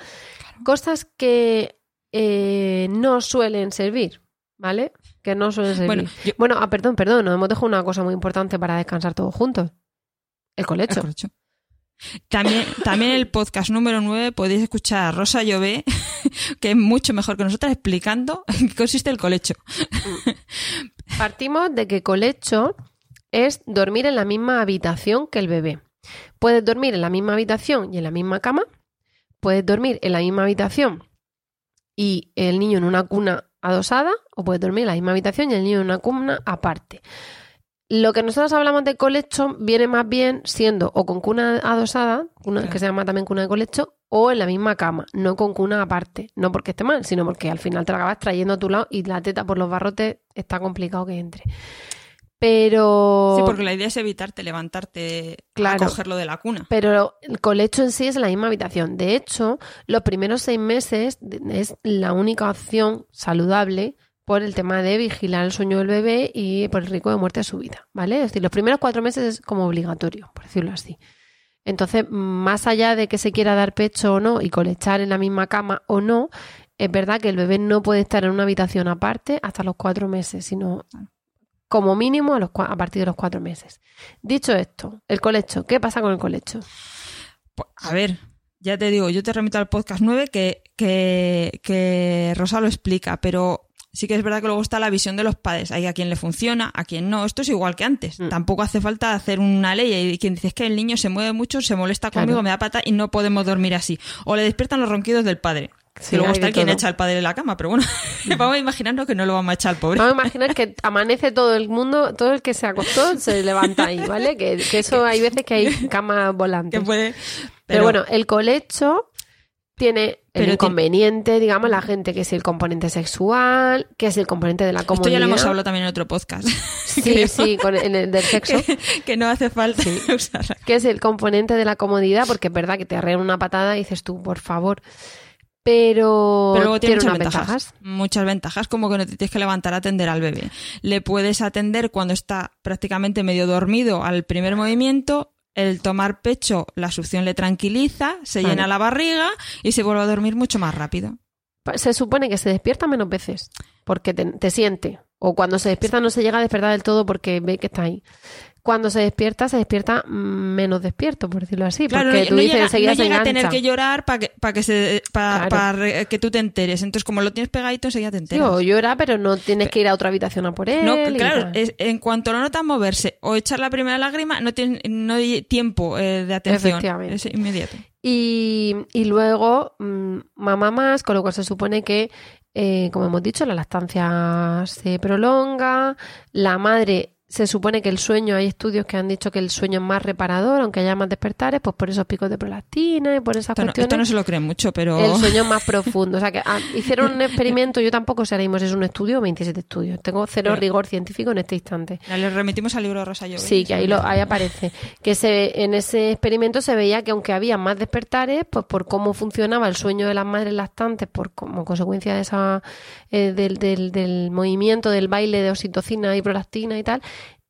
Cosas que eh, no suelen servir, ¿vale? Que no suelen servir. Bueno, yo- Bueno, ah, perdón, perdón, nos hemos dejado una cosa muy importante para descansar todos juntos. El colecho. El colecho. También, también el podcast número 9 podéis escuchar a Rosa Llové, que es mucho mejor que nosotras, explicando en qué consiste el colecho. Partimos de que colecho es dormir en la misma habitación que el bebé. Puedes dormir en la misma habitación y en la misma cama. Puedes dormir en la misma habitación y el niño en una cuna adosada. O puedes dormir en la misma habitación y el niño en una cuna aparte. Lo que nosotros hablamos de colecho viene más bien siendo o con cuna adosada, cuna- Claro. que se llama también cuna de colecho, o en la misma cama, no con cuna aparte. No porque esté mal, sino porque al final te la acabas trayendo a tu lado y la teta por los barrotes está complicado que entre. Pero, Sí, porque la idea es evitarte levantarte Claro. a cogerlo de la cuna. pero el colecho en sí es en la misma habitación. De hecho, los primeros seis meses es la única opción saludable por el tema de vigilar el sueño del bebé y por el riesgo de muerte súbita, ¿vale? Es decir, los primeros cuatro meses es como obligatorio, por decirlo así. Entonces, más allá de que se quiera dar pecho o no y colechar en la misma cama o no, es verdad que el bebé no puede estar en una habitación aparte hasta los cuatro meses, sino como mínimo a, los, a partir de los cuatro meses. Dicho esto, el colecho, ¿qué pasa con el colecho? Pues, A ver, ya te digo, yo te remito al podcast 9 que, que, que Rosa lo explica, pero sí que es verdad que luego está la visión de los padres. Hay a quien le funciona, a quien no. Esto es igual que antes. Mm. Tampoco hace falta hacer una ley y quien dice es que el niño se mueve mucho, se molesta Claro. conmigo, me da pata y no podemos dormir así. O le despiertan los ronquidos del padre. Sí, y luego está quien todo. echa al padre de la cama, pero bueno, [laughs] [laughs] vamos a imaginarnos que no lo vamos a echar al pobre. Vamos a imaginar que [laughs] amanece todo el mundo, todo el que se acostó se levanta ahí, ¿vale? Que, que eso hay veces que hay camas volantes. que puede. Pero, bueno, el colecho tiene el Pero tiene- inconveniente, digamos, la gente que es el componente sexual, que es el componente de la Esto comodidad. ya lo hemos hablado también en otro podcast. [laughs] Sí, creo. sí, con el, el del sexo. que, [laughs] que no hace falta [laughs] usarla. que es el componente de la comodidad, porque es verdad que te arreglan una patada y dices tú, por favor. Pero, Pero luego tiene, muchas unas ventajas, ventajas. Muchas ventajas, como que no te tienes que levantar a atender al bebé. Le puedes atender cuando está prácticamente medio dormido al primer movimiento. El tomar pecho, la succión le tranquiliza, se llena la barriga y se vuelve a dormir mucho más rápido. Se supone que se despierta menos veces, porque te, te siente. O cuando se despierta no se llega a despertar del todo porque ve que está ahí. Cuando se despierta, se despierta menos despierto, por decirlo así. Claro, porque no, tú no dices llega, enseguida no se llega a tener que llorar para que, para que, se, para, Claro. re- que tú te enteres. Entonces, como lo tienes pegadito, enseguida te Sí, enteras. o llora, pero no tienes que ir a otra habitación a por él. No, claro, es- en cuanto lo notas moverse o echar la primera lágrima, no tiene no hay tiempo eh, de atención. Efectivamente. Es inmediato. Y, y luego, mm, mamá más, con lo cual se supone que, eh, como hemos dicho, la lactancia se prolonga, la madre se supone que el sueño, hay estudios que han dicho que el sueño es más reparador, aunque haya más despertares, pues por esos picos de prolactina y por esas Esto no, esto no se lo creen mucho, pero... El [laughs] sueño es más profundo. O sea, que ah, hicieron un experimento, yo tampoco sé ahora mismo si es un estudio o 27 estudios. Tengo cero Pero- rigor científico en este instante. Le remitimos al libro de Rosa Llobet. Sí, que ahí, lo, ahí aparece. Que se, en ese experimento se veía que aunque había más despertares, pues por cómo funcionaba el sueño de las madres lactantes, por como consecuencia de esa, eh, del, del, del movimiento del baile de oxitocina y prolactina y tal,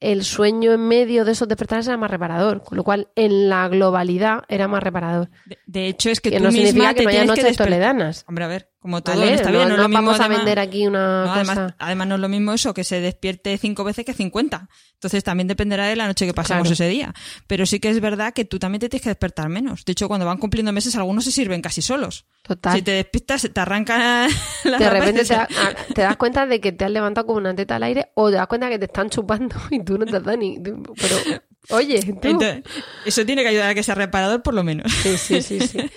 el sueño en medio de esos despertares era más reparador, con lo cual en la globalidad era más reparador. De, de hecho, es que, Que tú no misma significa te que no haya que noches desper- toledanas. Hombre, a ver, como todo ¿Vale? está No- bien, no, es no lo mismo vamos a además- vender aquí una No, además, cosa. además no es lo mismo eso, que se despierte cinco veces que 50. Entonces también dependerá de la noche que pasemos Claro. ese día. Pero sí que es verdad que tú también te tienes que despertar menos. De hecho, cuando van cumpliendo meses, algunos se sirven casi solos. Total. Si te despiertas, te arranca [laughs] la de repente te, da- a- te das cuenta de que te has levantado como una teta al aire o te das cuenta que te están chupando y tú no te dado ni... Pero, oye, tú... Entonces, eso tiene que ayudar a que sea reparador por lo menos. Sí, sí, sí, sí. [laughs]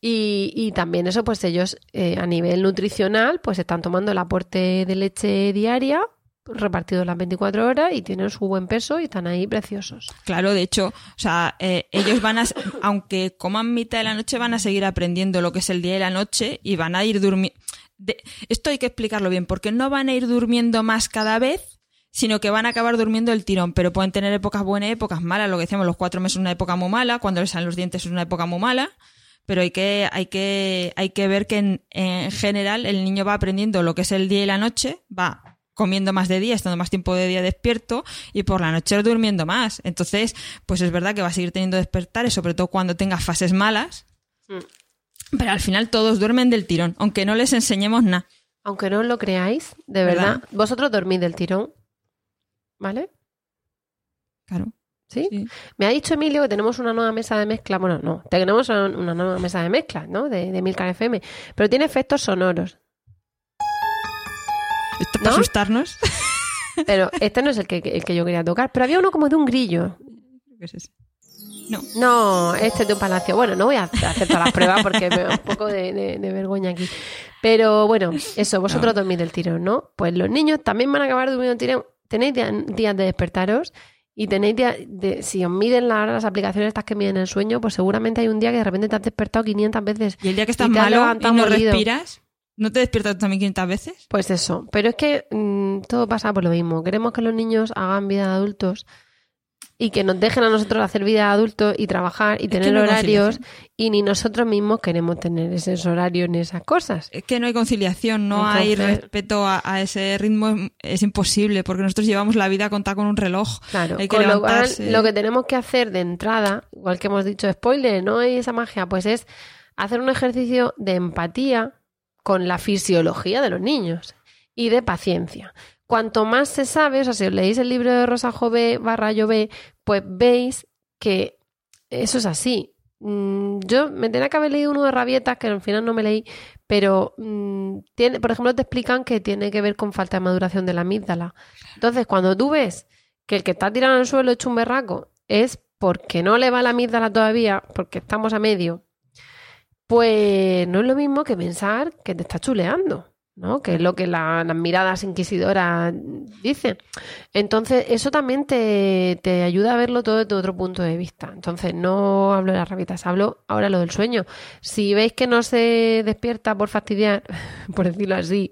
Y, y también eso, pues ellos eh, a nivel nutricional, pues están tomando el aporte de leche diaria repartido las 24 horas y tienen su buen peso y están ahí preciosos. Claro, de hecho, o sea, eh, ellos van a, aunque coman mitad de la noche, van a seguir aprendiendo lo que es el día y la noche y van a ir durmiendo. Esto hay que explicarlo bien, porque no van a ir durmiendo más cada vez, sino que van a acabar durmiendo el tirón, pero pueden tener épocas buenas y épocas malas. Lo que decíamos, los cuatro meses es una época muy mala, cuando les salen los dientes es una época muy mala, pero hay que, hay que, hay que ver que en, en general el niño va aprendiendo lo que es el día y la noche, va comiendo más de día, estando más tiempo de día despierto y por la noche durmiendo más. Entonces, pues es verdad que va a seguir teniendo despertares, sobre todo cuando tenga fases malas. Pero al final todos duermen del tirón, aunque no les enseñemos nada. Aunque no os lo creáis, de verdad, ¿Verdad? vosotros dormís del tirón, ¿vale? Claro. ¿Sí? Sí. Me ha dicho Emilio que tenemos una nueva mesa de mezcla. Bueno, no, tenemos una nueva mesa de mezcla, ¿no? De, de Milcar FM. Pero tiene efectos sonoros. Esto para ¿No? asustarnos. [laughs] Pero este no es el que, el que yo quería tocar. Pero había uno como de un grillo. ¿Qué es ese? No. No, este es de un palacio. Bueno, no voy a hacer todas las pruebas porque me da un poco de, de- de vergüenza aquí. Pero bueno, eso, vosotros dormís del tirón, ¿no? Pues los niños también van a acabar durmiendo del tirón. Tenéis día- días de despertaros y tenéis días de, si os miden la- las aplicaciones estas que miden el sueño, pues seguramente hay un día que de repente te has despertado 500 veces. Y el día que estás malo y levantado no respiras, ¿no te despiertas también 500 veces? Pues eso, pero es que mm, todo pasa por lo mismo. Queremos que los niños hagan vida de adultos y que nos dejen a nosotros hacer vida de adultos y trabajar y Es tener no horarios y ni nosotros mismos queremos tener esos horarios ni esas cosas. Es que no hay conciliación, no hay respeto a, a ese ritmo, es- imposible, porque nosotros llevamos la vida contada con un reloj. Claro, Hay que con lo cual lo que tenemos que hacer de entrada, igual que hemos dicho, spoiler, no hay esa magia, pues es hacer un ejercicio de empatía con la fisiología de los niños y de paciencia. Cuanto más se sabe, o sea, si os leéis el libro de Rosa Jove barra Llové, pues veis que eso es así. Mm, Yo me tenía que haber leído uno de rabietas, que al final no me leí, pero mm, tiene, por ejemplo, te explican que tiene que ver con falta de maduración de la amígdala. Entonces, cuando tú ves que el que está tirado el suelo hecho un berraco es porque no le va la amígdala todavía, porque estamos a medio, pues no es lo mismo que pensar que te está chuleando, ¿no? Que es lo que la- las miradas inquisidoras dicen. Entonces, eso también te, te ayuda a verlo todo desde otro punto de vista. Entonces, no hablo de las rabietas, hablo ahora lo del sueño. Si veis que no se despierta por fastidiar, [laughs] por decirlo así,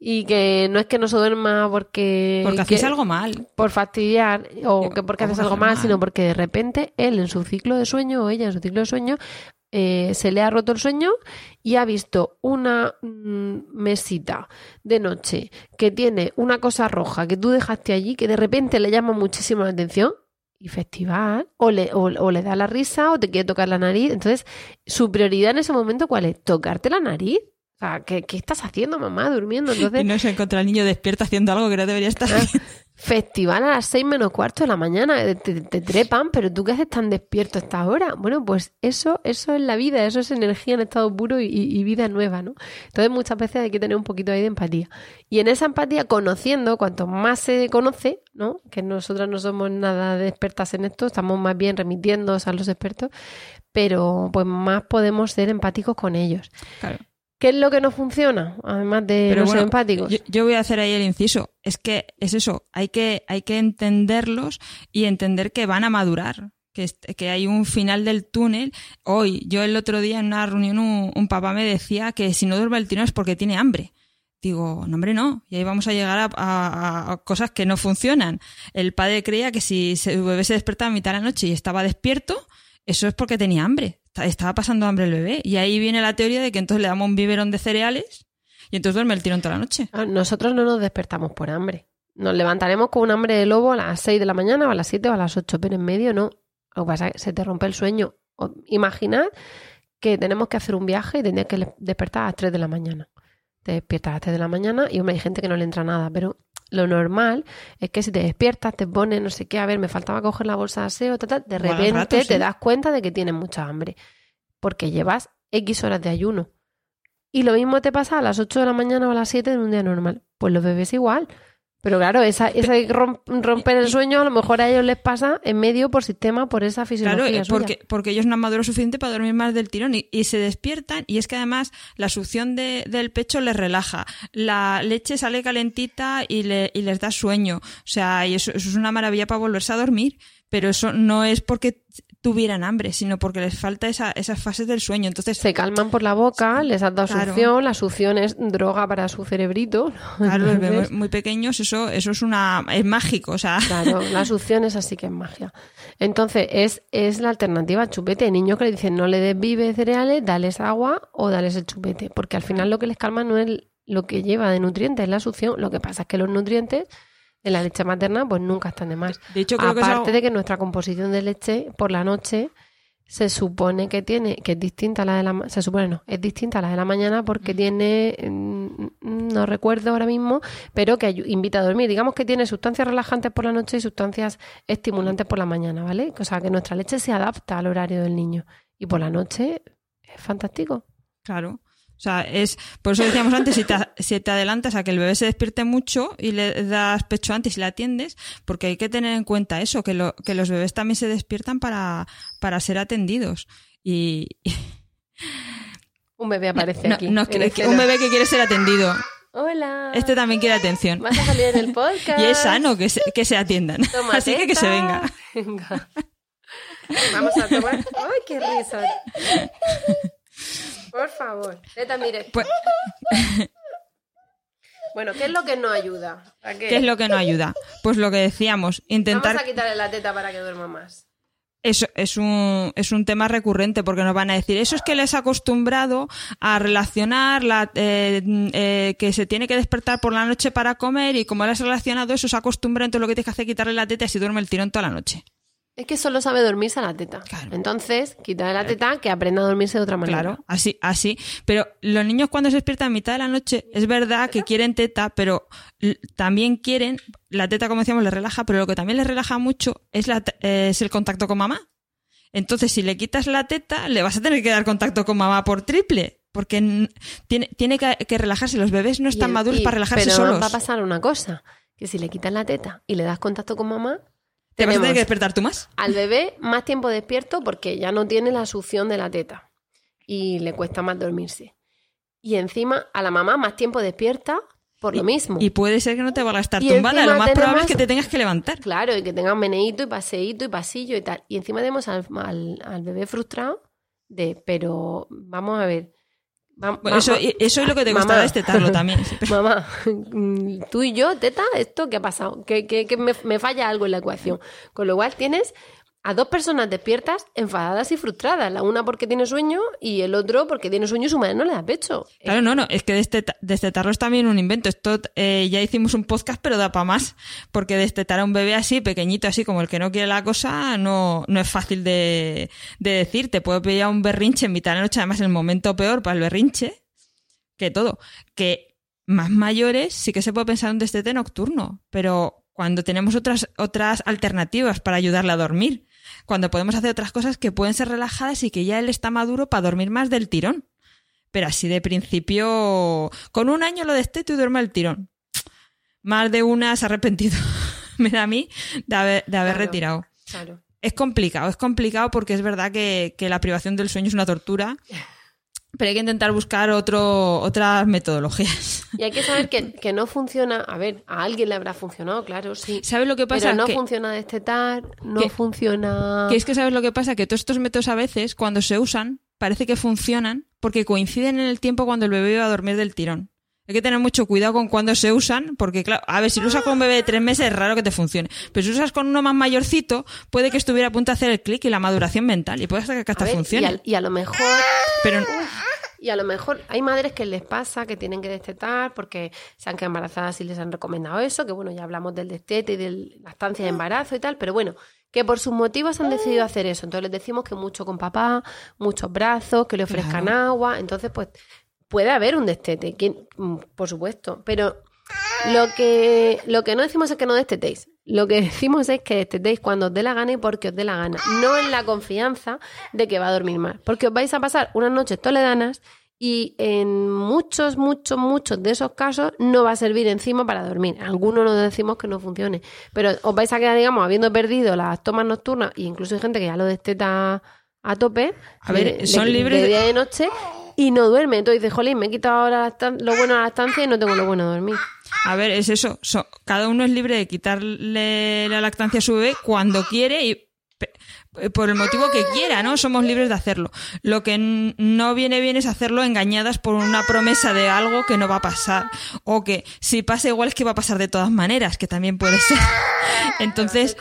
y que no es que no se duerma porque... Porque que- algo mal. por fastidiar o Que- que porque haces algo mal. sino porque de repente él en su ciclo de sueño o ella en su ciclo de sueño eh, se le ha roto el sueño y ha visto una mm, mesita de noche que tiene una cosa roja que tú dejaste allí que de repente le llama muchísimo la atención y festival o le, o, o le da la risa o te quiere tocar la nariz. Entonces, su prioridad en ese momento, ¿cuál es? ¿Tocarte la nariz? O sea, ¿qué, qué estás haciendo, mamá, durmiendo? Entonces, Y no se encuentra el niño despierto haciendo algo que no debería estar Ah, haciendo. [laughs] Festival a las seis menos cuarto de la mañana, eh, te, te trepan, pero tú qué haces tan despierto a esta hora. Bueno, pues eso, eso es la vida, eso es energía en estado puro y, y vida nueva, ¿no? Entonces muchas veces hay que tener un poquito ahí de empatía. Y en esa empatía, conociendo, cuanto más se conoce, ¿no? Que nosotras no somos nada de expertas en esto, estamos más bien remitiéndonos a los expertos, pero pues más podemos ser empáticos con ellos. Claro. ¿Qué es lo que no funciona? Además de los bueno, empáticos. Yo, yo voy a hacer ahí el inciso. Es que es eso, hay que, hay que entenderlos y entender que van a madurar. Que, que hay un final del túnel. Hoy, yo el otro día en una reunión, un, un papá me decía que si no duerme el tirón es porque tiene hambre. Digo, no, hombre, no. Y ahí vamos a llegar a, a- a cosas que no funcionan. El padre creía que si su bebé se despertaba a mitad de la noche y estaba despierto, eso es porque tenía hambre. Esta- Estaba pasando hambre el bebé. Y ahí viene la teoría de que entonces le damos un biberón de cereales y entonces duerme el tirón toda la noche. Ah, Nosotros no nos despertamos por hambre. Nos levantaremos con un hambre de lobo a las 6 de la mañana o a las 7 o a las 8, pero en medio no. Lo que pasa es que se te rompe el sueño. Imaginad que tenemos que hacer un viaje y tendrías que despertar a las 3 de la mañana. Te despiertas a las 3 de la mañana y hombre, hay gente que no le entra nada, pero lo normal es que si te despiertas, te pones, no sé qué, a ver, me faltaba coger la bolsa de aseo, ta, ta, de repente rato, sí. te das cuenta de que tienes mucha hambre. Porque llevas X horas de ayuno. Y lo mismo te pasa a las 8 de la mañana o a las 7 en un día normal. Pues los bebés igual. Pero claro, esa, esa rom- romper el sueño a lo mejor a ellos les pasa en medio por sistema, por esa fisiología Claro, suya. porque, porque ellos no han madurado suficiente para dormir más del tirón y, y se despiertan y es que además la succión de- del pecho les relaja, la leche sale calentita y, le- y les da sueño, o sea, y eso, eso es una maravilla para volverse a dormir, pero eso no es porque tuvieran hambre, sino porque les falta esa, esas fases del sueño, entonces Se calman por la boca, les has dado Claro. succión, la succión es droga para su cerebrito. claro, los bebés muy pequeños, eso, eso es una, es mágico, o sea, Claro, [laughs] la succión es así que es magia. Entonces, es, es la alternativa al chupete. Niños que le dicen no le des vive cereales, dales agua o dales el chupete. Porque al final lo que les calma no es lo que lleva de nutrientes, es la succión. Lo que pasa es que los nutrientes en la leche materna pues nunca están de más. de hecho creo que es Aparte de que nuestra composición de leche por la noche se supone que tiene, que es distinta a la de la se supone no, es distinta a la de la mañana porque tiene, mm, no recuerdo ahora mismo, pero que invita a dormir. Digamos que tiene sustancias relajantes por la noche y sustancias estimulantes por la mañana, ¿vale? O sea, que nuestra leche se adapta al horario del niño. Y por la noche es fantástico. Claro. O sea, es, por eso decíamos antes, si te, si te adelantas a que el bebé se despierte mucho y le das pecho antes y le atiendes, porque hay que tener en cuenta eso, que, lo, que los bebés también se despiertan para, para ser atendidos. Y [laughs] Un bebé aparece no, aquí. no, que- un bebé que quiere ser atendido. Hola. Este también quiere atención. Vas a salir en el podcast. [laughs] Y es sano que se, que se atiendan. Toma [laughs] Así que que se. Venga. Vamos a tomar. ¡Ay, qué risa! Por favor. Teta, mire. Pues- [laughs] Bueno, ¿qué es lo que no ayuda? ¿A qué? ¿Qué es lo que no ayuda? Pues lo que decíamos, intentar Vamos a quitarle la teta para que duerma más. Eso es un, es un tema recurrente porque nos van a decir, eso es que les ha acostumbrado a relacionar la, eh, eh, que se tiene que despertar por la noche para comer y como le has relacionado eso, se acostumbra, entonces lo que tienes que hacer es quitarle la teta y así duerme el tirón toda la noche. Es que solo sabe dormirse a la teta. Claro. Entonces, quítale la teta que aprenda a dormirse de otra manera. Claro, así, así. Pero los niños cuando se despiertan a mitad de la noche, es verdad que quieren teta, pero también quieren, la teta como decíamos les relaja, pero lo que también les relaja mucho es, la, te- eh, es el contacto con mamá. Entonces, si le quitas la teta, le vas a tener que dar contacto con mamá por triple. Porque tiene, tiene que, que relajarse. Los bebés no están el- maduros y- para relajarse pero solos. va a pasar una cosa, que si le quitas la teta y le das contacto con mamá, Te vas a tener que despertar tú más. al bebé más tiempo despierto porque ya no tiene la succión de la teta y le cuesta más dormirse. Y encima a la mamá más tiempo despierta por lo mismo. Y puede ser que no te vaya a estar Y tumbada. Lo más probable es que te tengas que levantar. Claro, y que tenga un meneíto y paseíto y pasillo y tal. Y encima tenemos al, al- al bebé frustrado de, pero vamos a ver. Eso, eso es lo que te Mamá. costará destetarlo también. [laughs] pero- Mamá, tú y yo, teta, ¿esto qué ha pasado? Que me, me falla algo en la ecuación. Con lo cual tienes a dos personas despiertas, enfadadas y frustradas. La una porque tiene sueño y el otro porque tiene sueño y su madre no le da pecho. Claro, no, no, es que desteta- destetarlo es también un invento. Esto eh, ya hicimos un podcast, pero da para más. Porque destetar a un bebé así, pequeñito, así como el que no quiere la cosa, no, no es fácil de, de decir. Te puede pedir un berrinche en mitad de la noche, además el momento peor para el berrinche, que todo. Que más mayores sí que se puede pensar en un destete nocturno, pero cuando tenemos otras, otras alternativas para ayudarle a dormir, cuando podemos hacer otras cosas que pueden ser relajadas y que ya él está maduro para dormir más del tirón. Pero así de principio, con un año lo desteto y duerme el tirón. Más de una se ha arrepentido, [laughs] me da a mí, de haber, de haber Claro. retirado. Claro. Es complicado, es complicado porque es verdad que, que la privación del sueño es una tortura. [laughs] pero hay que intentar buscar otro, otras metodologías. Y hay que saber que, que no funciona. A ver, a alguien le habrá funcionado, claro, sí. ¿Sabes lo que pasa? Pero no Que- funciona destetar, no que- funciona. Que es que sabes lo que pasa, que todos estos métodos a veces, cuando se usan, parece que funcionan porque coinciden en el tiempo cuando el bebé va a dormir del tirón. Hay que tener mucho cuidado con cuando se usan, porque claro, a ver, si lo usas con un bebé de tres meses es raro que te funcione. Pero si usas con uno más mayorcito, puede que estuviera a punto de hacer el clic y la maduración mental. Y puede ser que hasta ver, y, funcione. a, y a lo mejor. Pero Y a lo mejor hay madres que les pasa que tienen que destetar porque se han quedado embarazadas y les han recomendado eso, que bueno, ya hablamos del destete y de la estancia de embarazo y tal, pero bueno, que por sus motivos han decidido hacer eso. Entonces les decimos que mucho con papá, muchos brazos, que le ofrezcan agua, entonces pues puede haber un destete, que- mm, por supuesto, pero lo que, lo que no decimos es que no destetéis. Lo que [laughs] decimos es que destetéis cuando os dé la gana y porque os dé la gana. No en la confianza de que va a dormir mal. Porque os vais a pasar unas noches toledanas y en muchos, muchos, muchos de esos casos no va a servir encima para dormir. Algunos nos decimos que no funcione. Pero os vais a quedar, digamos, habiendo perdido las tomas nocturnas e incluso hay gente que ya lo desteta a tope. A ver, de- son de- libres de día de noche y no duerme. Entonces dices, jolín, me he quitado ahora lo bueno a la estancia y no tengo lo bueno de dormir. A ver, es eso. so- cada uno es libre de quitarle la lactancia a su bebé cuando quiere y pe- por el motivo que quiera, ¿no? Somos libres de hacerlo. Lo que no viene bien es hacerlo engañadas por una promesa de algo que no va a pasar. O que si pasa igual es que va a pasar de todas maneras, que también puede ser. [laughs] Entonces,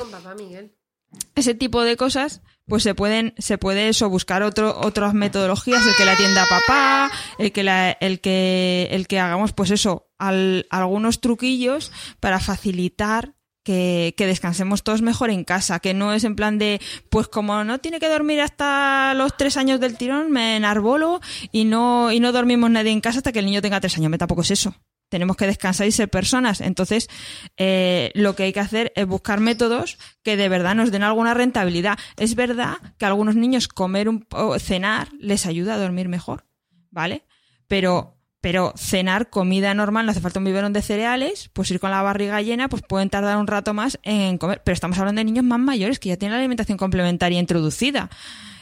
ese tipo de cosas pues se pueden se puede eso buscar otro otras metodologías el que la atienda a papá el que la, el que el que hagamos pues eso al- algunos truquillos para facilitar que, que descansemos todos mejor en casa, que no es en plan de, pues como no tiene que dormir hasta los tres años del tirón, me enarbolo y no, y no dormimos nadie en casa hasta que el niño tenga tres años. Me tampoco es eso. Tenemos que descansar y ser personas. Entonces, eh, lo que hay que hacer es buscar métodos que de verdad nos den alguna rentabilidad. Es verdad que a algunos niños comer un, o cenar les ayuda a dormir mejor, ¿vale? Pero pero cenar comida normal, no hace falta un biberón de cereales, pues ir con la barriga llena, pues pueden tardar un rato más en comer. Pero estamos hablando de niños más mayores que ya tienen la alimentación complementaria introducida.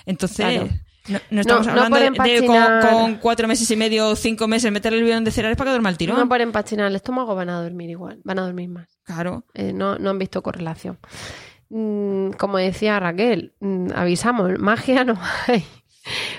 Entonces, Claro. No, no estamos No- no hablando por de, de con, cuatro meses y medio o cinco meses meterle el biberón de cereales para que duerma el tirón. No por empachinar el estómago van a dormir igual, van a dormir más. Claro. Eh, no, no han visto correlación. Mm, como decía Raquel, mm, avisamos, magia no [laughs] hay.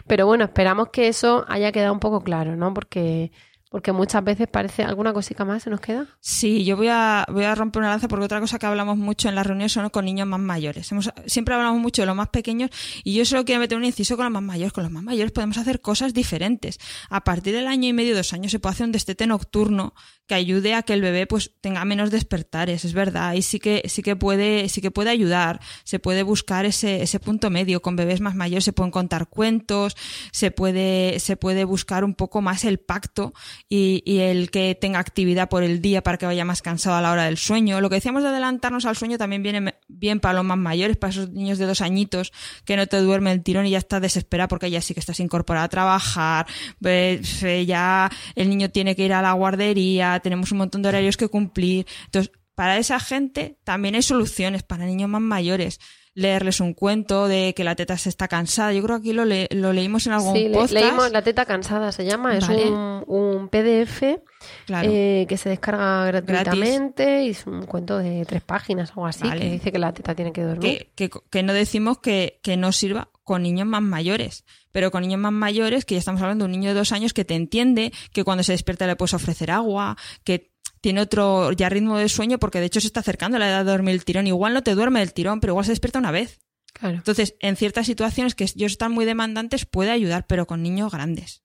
Pero bueno, esperamos que eso haya quedado un poco claro, ¿no? Porque, porque muchas veces parece alguna cosita más se nos queda. Sí, yo voy a, voy a romper una lanza porque otra cosa que hablamos mucho en las reuniones son con niños más mayores. Hemos- siempre hablamos mucho de los más pequeños y yo solo quiero meter un inciso con los más mayores. Con los más mayores podemos hacer cosas diferentes. A partir del año y medio, dos años, se puede hacer un destete nocturno que ayude a que el bebé pues tenga menos despertares, es verdad. Y sí que, sí que puede, sí que puede ayudar. Se puede buscar ese, ese punto medio. Con bebés más mayores se pueden contar cuentos, se puede, se puede buscar un poco más el pacto y, y el que tenga actividad por el día para que vaya más cansado a la hora del sueño. Lo que decíamos de adelantarnos al sueño también viene bien para los más mayores, para esos niños de dos añitos que no te duerme el tirón y ya estás desesperada porque ya sí que estás incorporada a trabajar, ya el niño tiene que ir a la guardería, tenemos un montón de horarios que cumplir. Entonces, para esa gente también hay soluciones para niños más mayores. Leerles un cuento de que la teta se está cansada. Yo creo que aquí lo, le- lo leímos en algún Sí, le- leímos La Teta Cansada, se llama. Es Vale. un, un PDF Claro. eh, que se descarga gratuitamente y es un cuento de tres páginas o algo así Vale. que dice que la teta tiene que dormir. que, que, que no decimos que, que no sirva con niños más mayores, pero con niños más mayores, que ya estamos hablando de un niño de dos años que te entiende, que cuando se despierta le puedes ofrecer agua, que tiene otro ya ritmo de sueño, porque de hecho se está acercando a la edad de dormir el tirón. Igual no te duerme el tirón, pero igual se despierta una vez. Claro. Entonces, en ciertas situaciones que ellos están muy demandantes, puede ayudar, pero con niños grandes.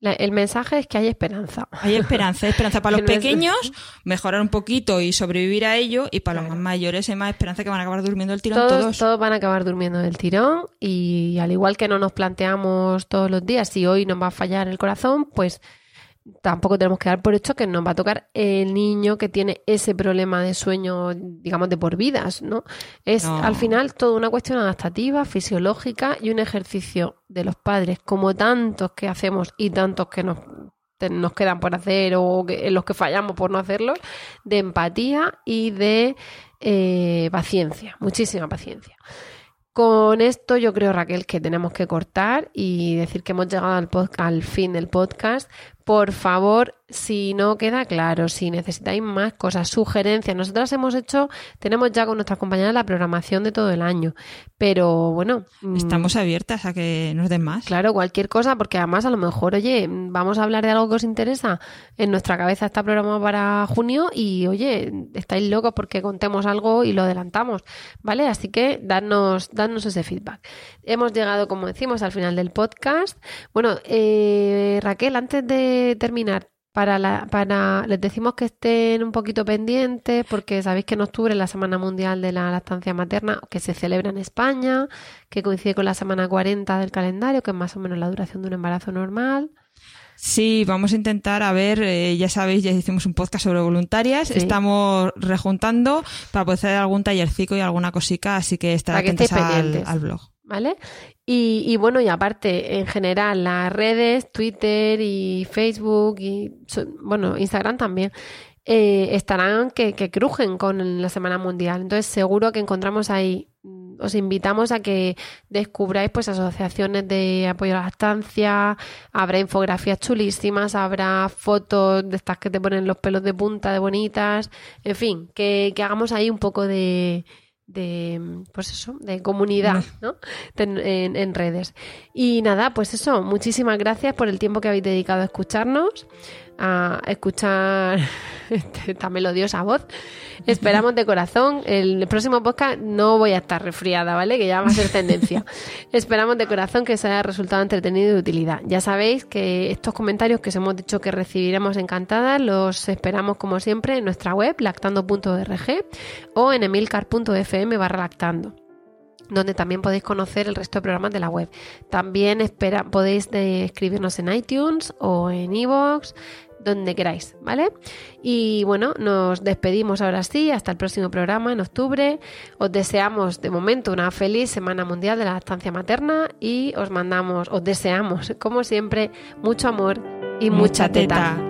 La- el mensaje es que hay esperanza. Hay esperanza, hay esperanza para [laughs] los pequeños, [laughs] mejorar un poquito y sobrevivir a ello, y para los más mayores hay más esperanza que van a acabar durmiendo el tirón Todos, todos. todos van a acabar durmiendo del tirón y al igual que no nos planteamos todos los días si hoy nos va a fallar el corazón, pues tampoco tenemos que dar por hecho que nos va a tocar el niño que tiene ese problema de sueño, digamos, de por vidas, ¿no? Es No. al final toda una cuestión adaptativa, fisiológica y un ejercicio de los padres, como tantos que hacemos y tantos que nos, nos quedan por hacer o que- en los que fallamos por no hacerlos, de empatía y de eh, paciencia, muchísima paciencia. con esto yo creo, Raquel, que tenemos que cortar y decir que hemos llegado al, al fin del podcast. Por favor, si no queda claro, si necesitáis más cosas, sugerencias, nosotras hemos hecho, tenemos ya con nuestras compañeras la programación de todo el año, pero bueno. Mm, Estamos abiertas a que nos den más. Claro, cualquier cosa, porque además a lo mejor, oye, vamos a hablar de algo que os interesa, en nuestra cabeza está programado para junio y, oye, estáis locos porque contemos algo y lo adelantamos, ¿vale? Así que dadnos, dadnos ese feedback. Hemos llegado, como decimos, al final del podcast. Bueno, eh, Raquel, antes de terminar, para, la, para les decimos que estén un poquito pendientes porque sabéis que en octubre es la Semana Mundial de la Lactancia Materna que se celebra en España, que coincide con la semana 40 del calendario, que es más o menos la duración de un embarazo normal. Sí, vamos a intentar, a ver, eh, ya sabéis, ya hicimos un podcast sobre voluntarias, estamos rejuntando para poder hacer algún tallercico y alguna cosica, así que estar atentos al, al blog. ¿Vale? Y, bueno, y aparte, en general, las redes, Twitter y Facebook y, bueno, Instagram también, eh, estarán que, que, crujen con la Semana Mundial. Entonces, seguro que encontramos ahí, mm, os invitamos a que descubráis pues asociaciones de apoyo a la estancia, habrá infografías chulísimas, habrá fotos de estas que te ponen los pelos de punta de bonitas, en fin, que, que hagamos ahí un poco de de pues eso, de comunidad, ¿no? en, en, redes. Y nada, pues eso, muchísimas gracias por el tiempo que habéis dedicado a escucharnos a escuchar [laughs] esta melodiosa voz. Esperamos de corazón. El próximo podcast no voy a estar resfriada, ¿vale? Que ya va a ser tendencia. [laughs] Esperamos de corazón que os haya resultado entretenido y de utilidad. Ya sabéis que estos comentarios que os hemos dicho que recibiremos encantadas los esperamos como siempre en nuestra web lactando.org o en emilcar.fm barra lactando donde también podéis conocer el resto de programas de la web. También espera, podéis escribirnos en iTunes o en iVoox, donde queráis, ¿vale? Y bueno, nos despedimos ahora sí, hasta el próximo programa en octubre. Os deseamos de momento una feliz Semana Mundial de la Estancia Materna y os mandamos, os deseamos, como siempre, mucho amor y mucha, teta.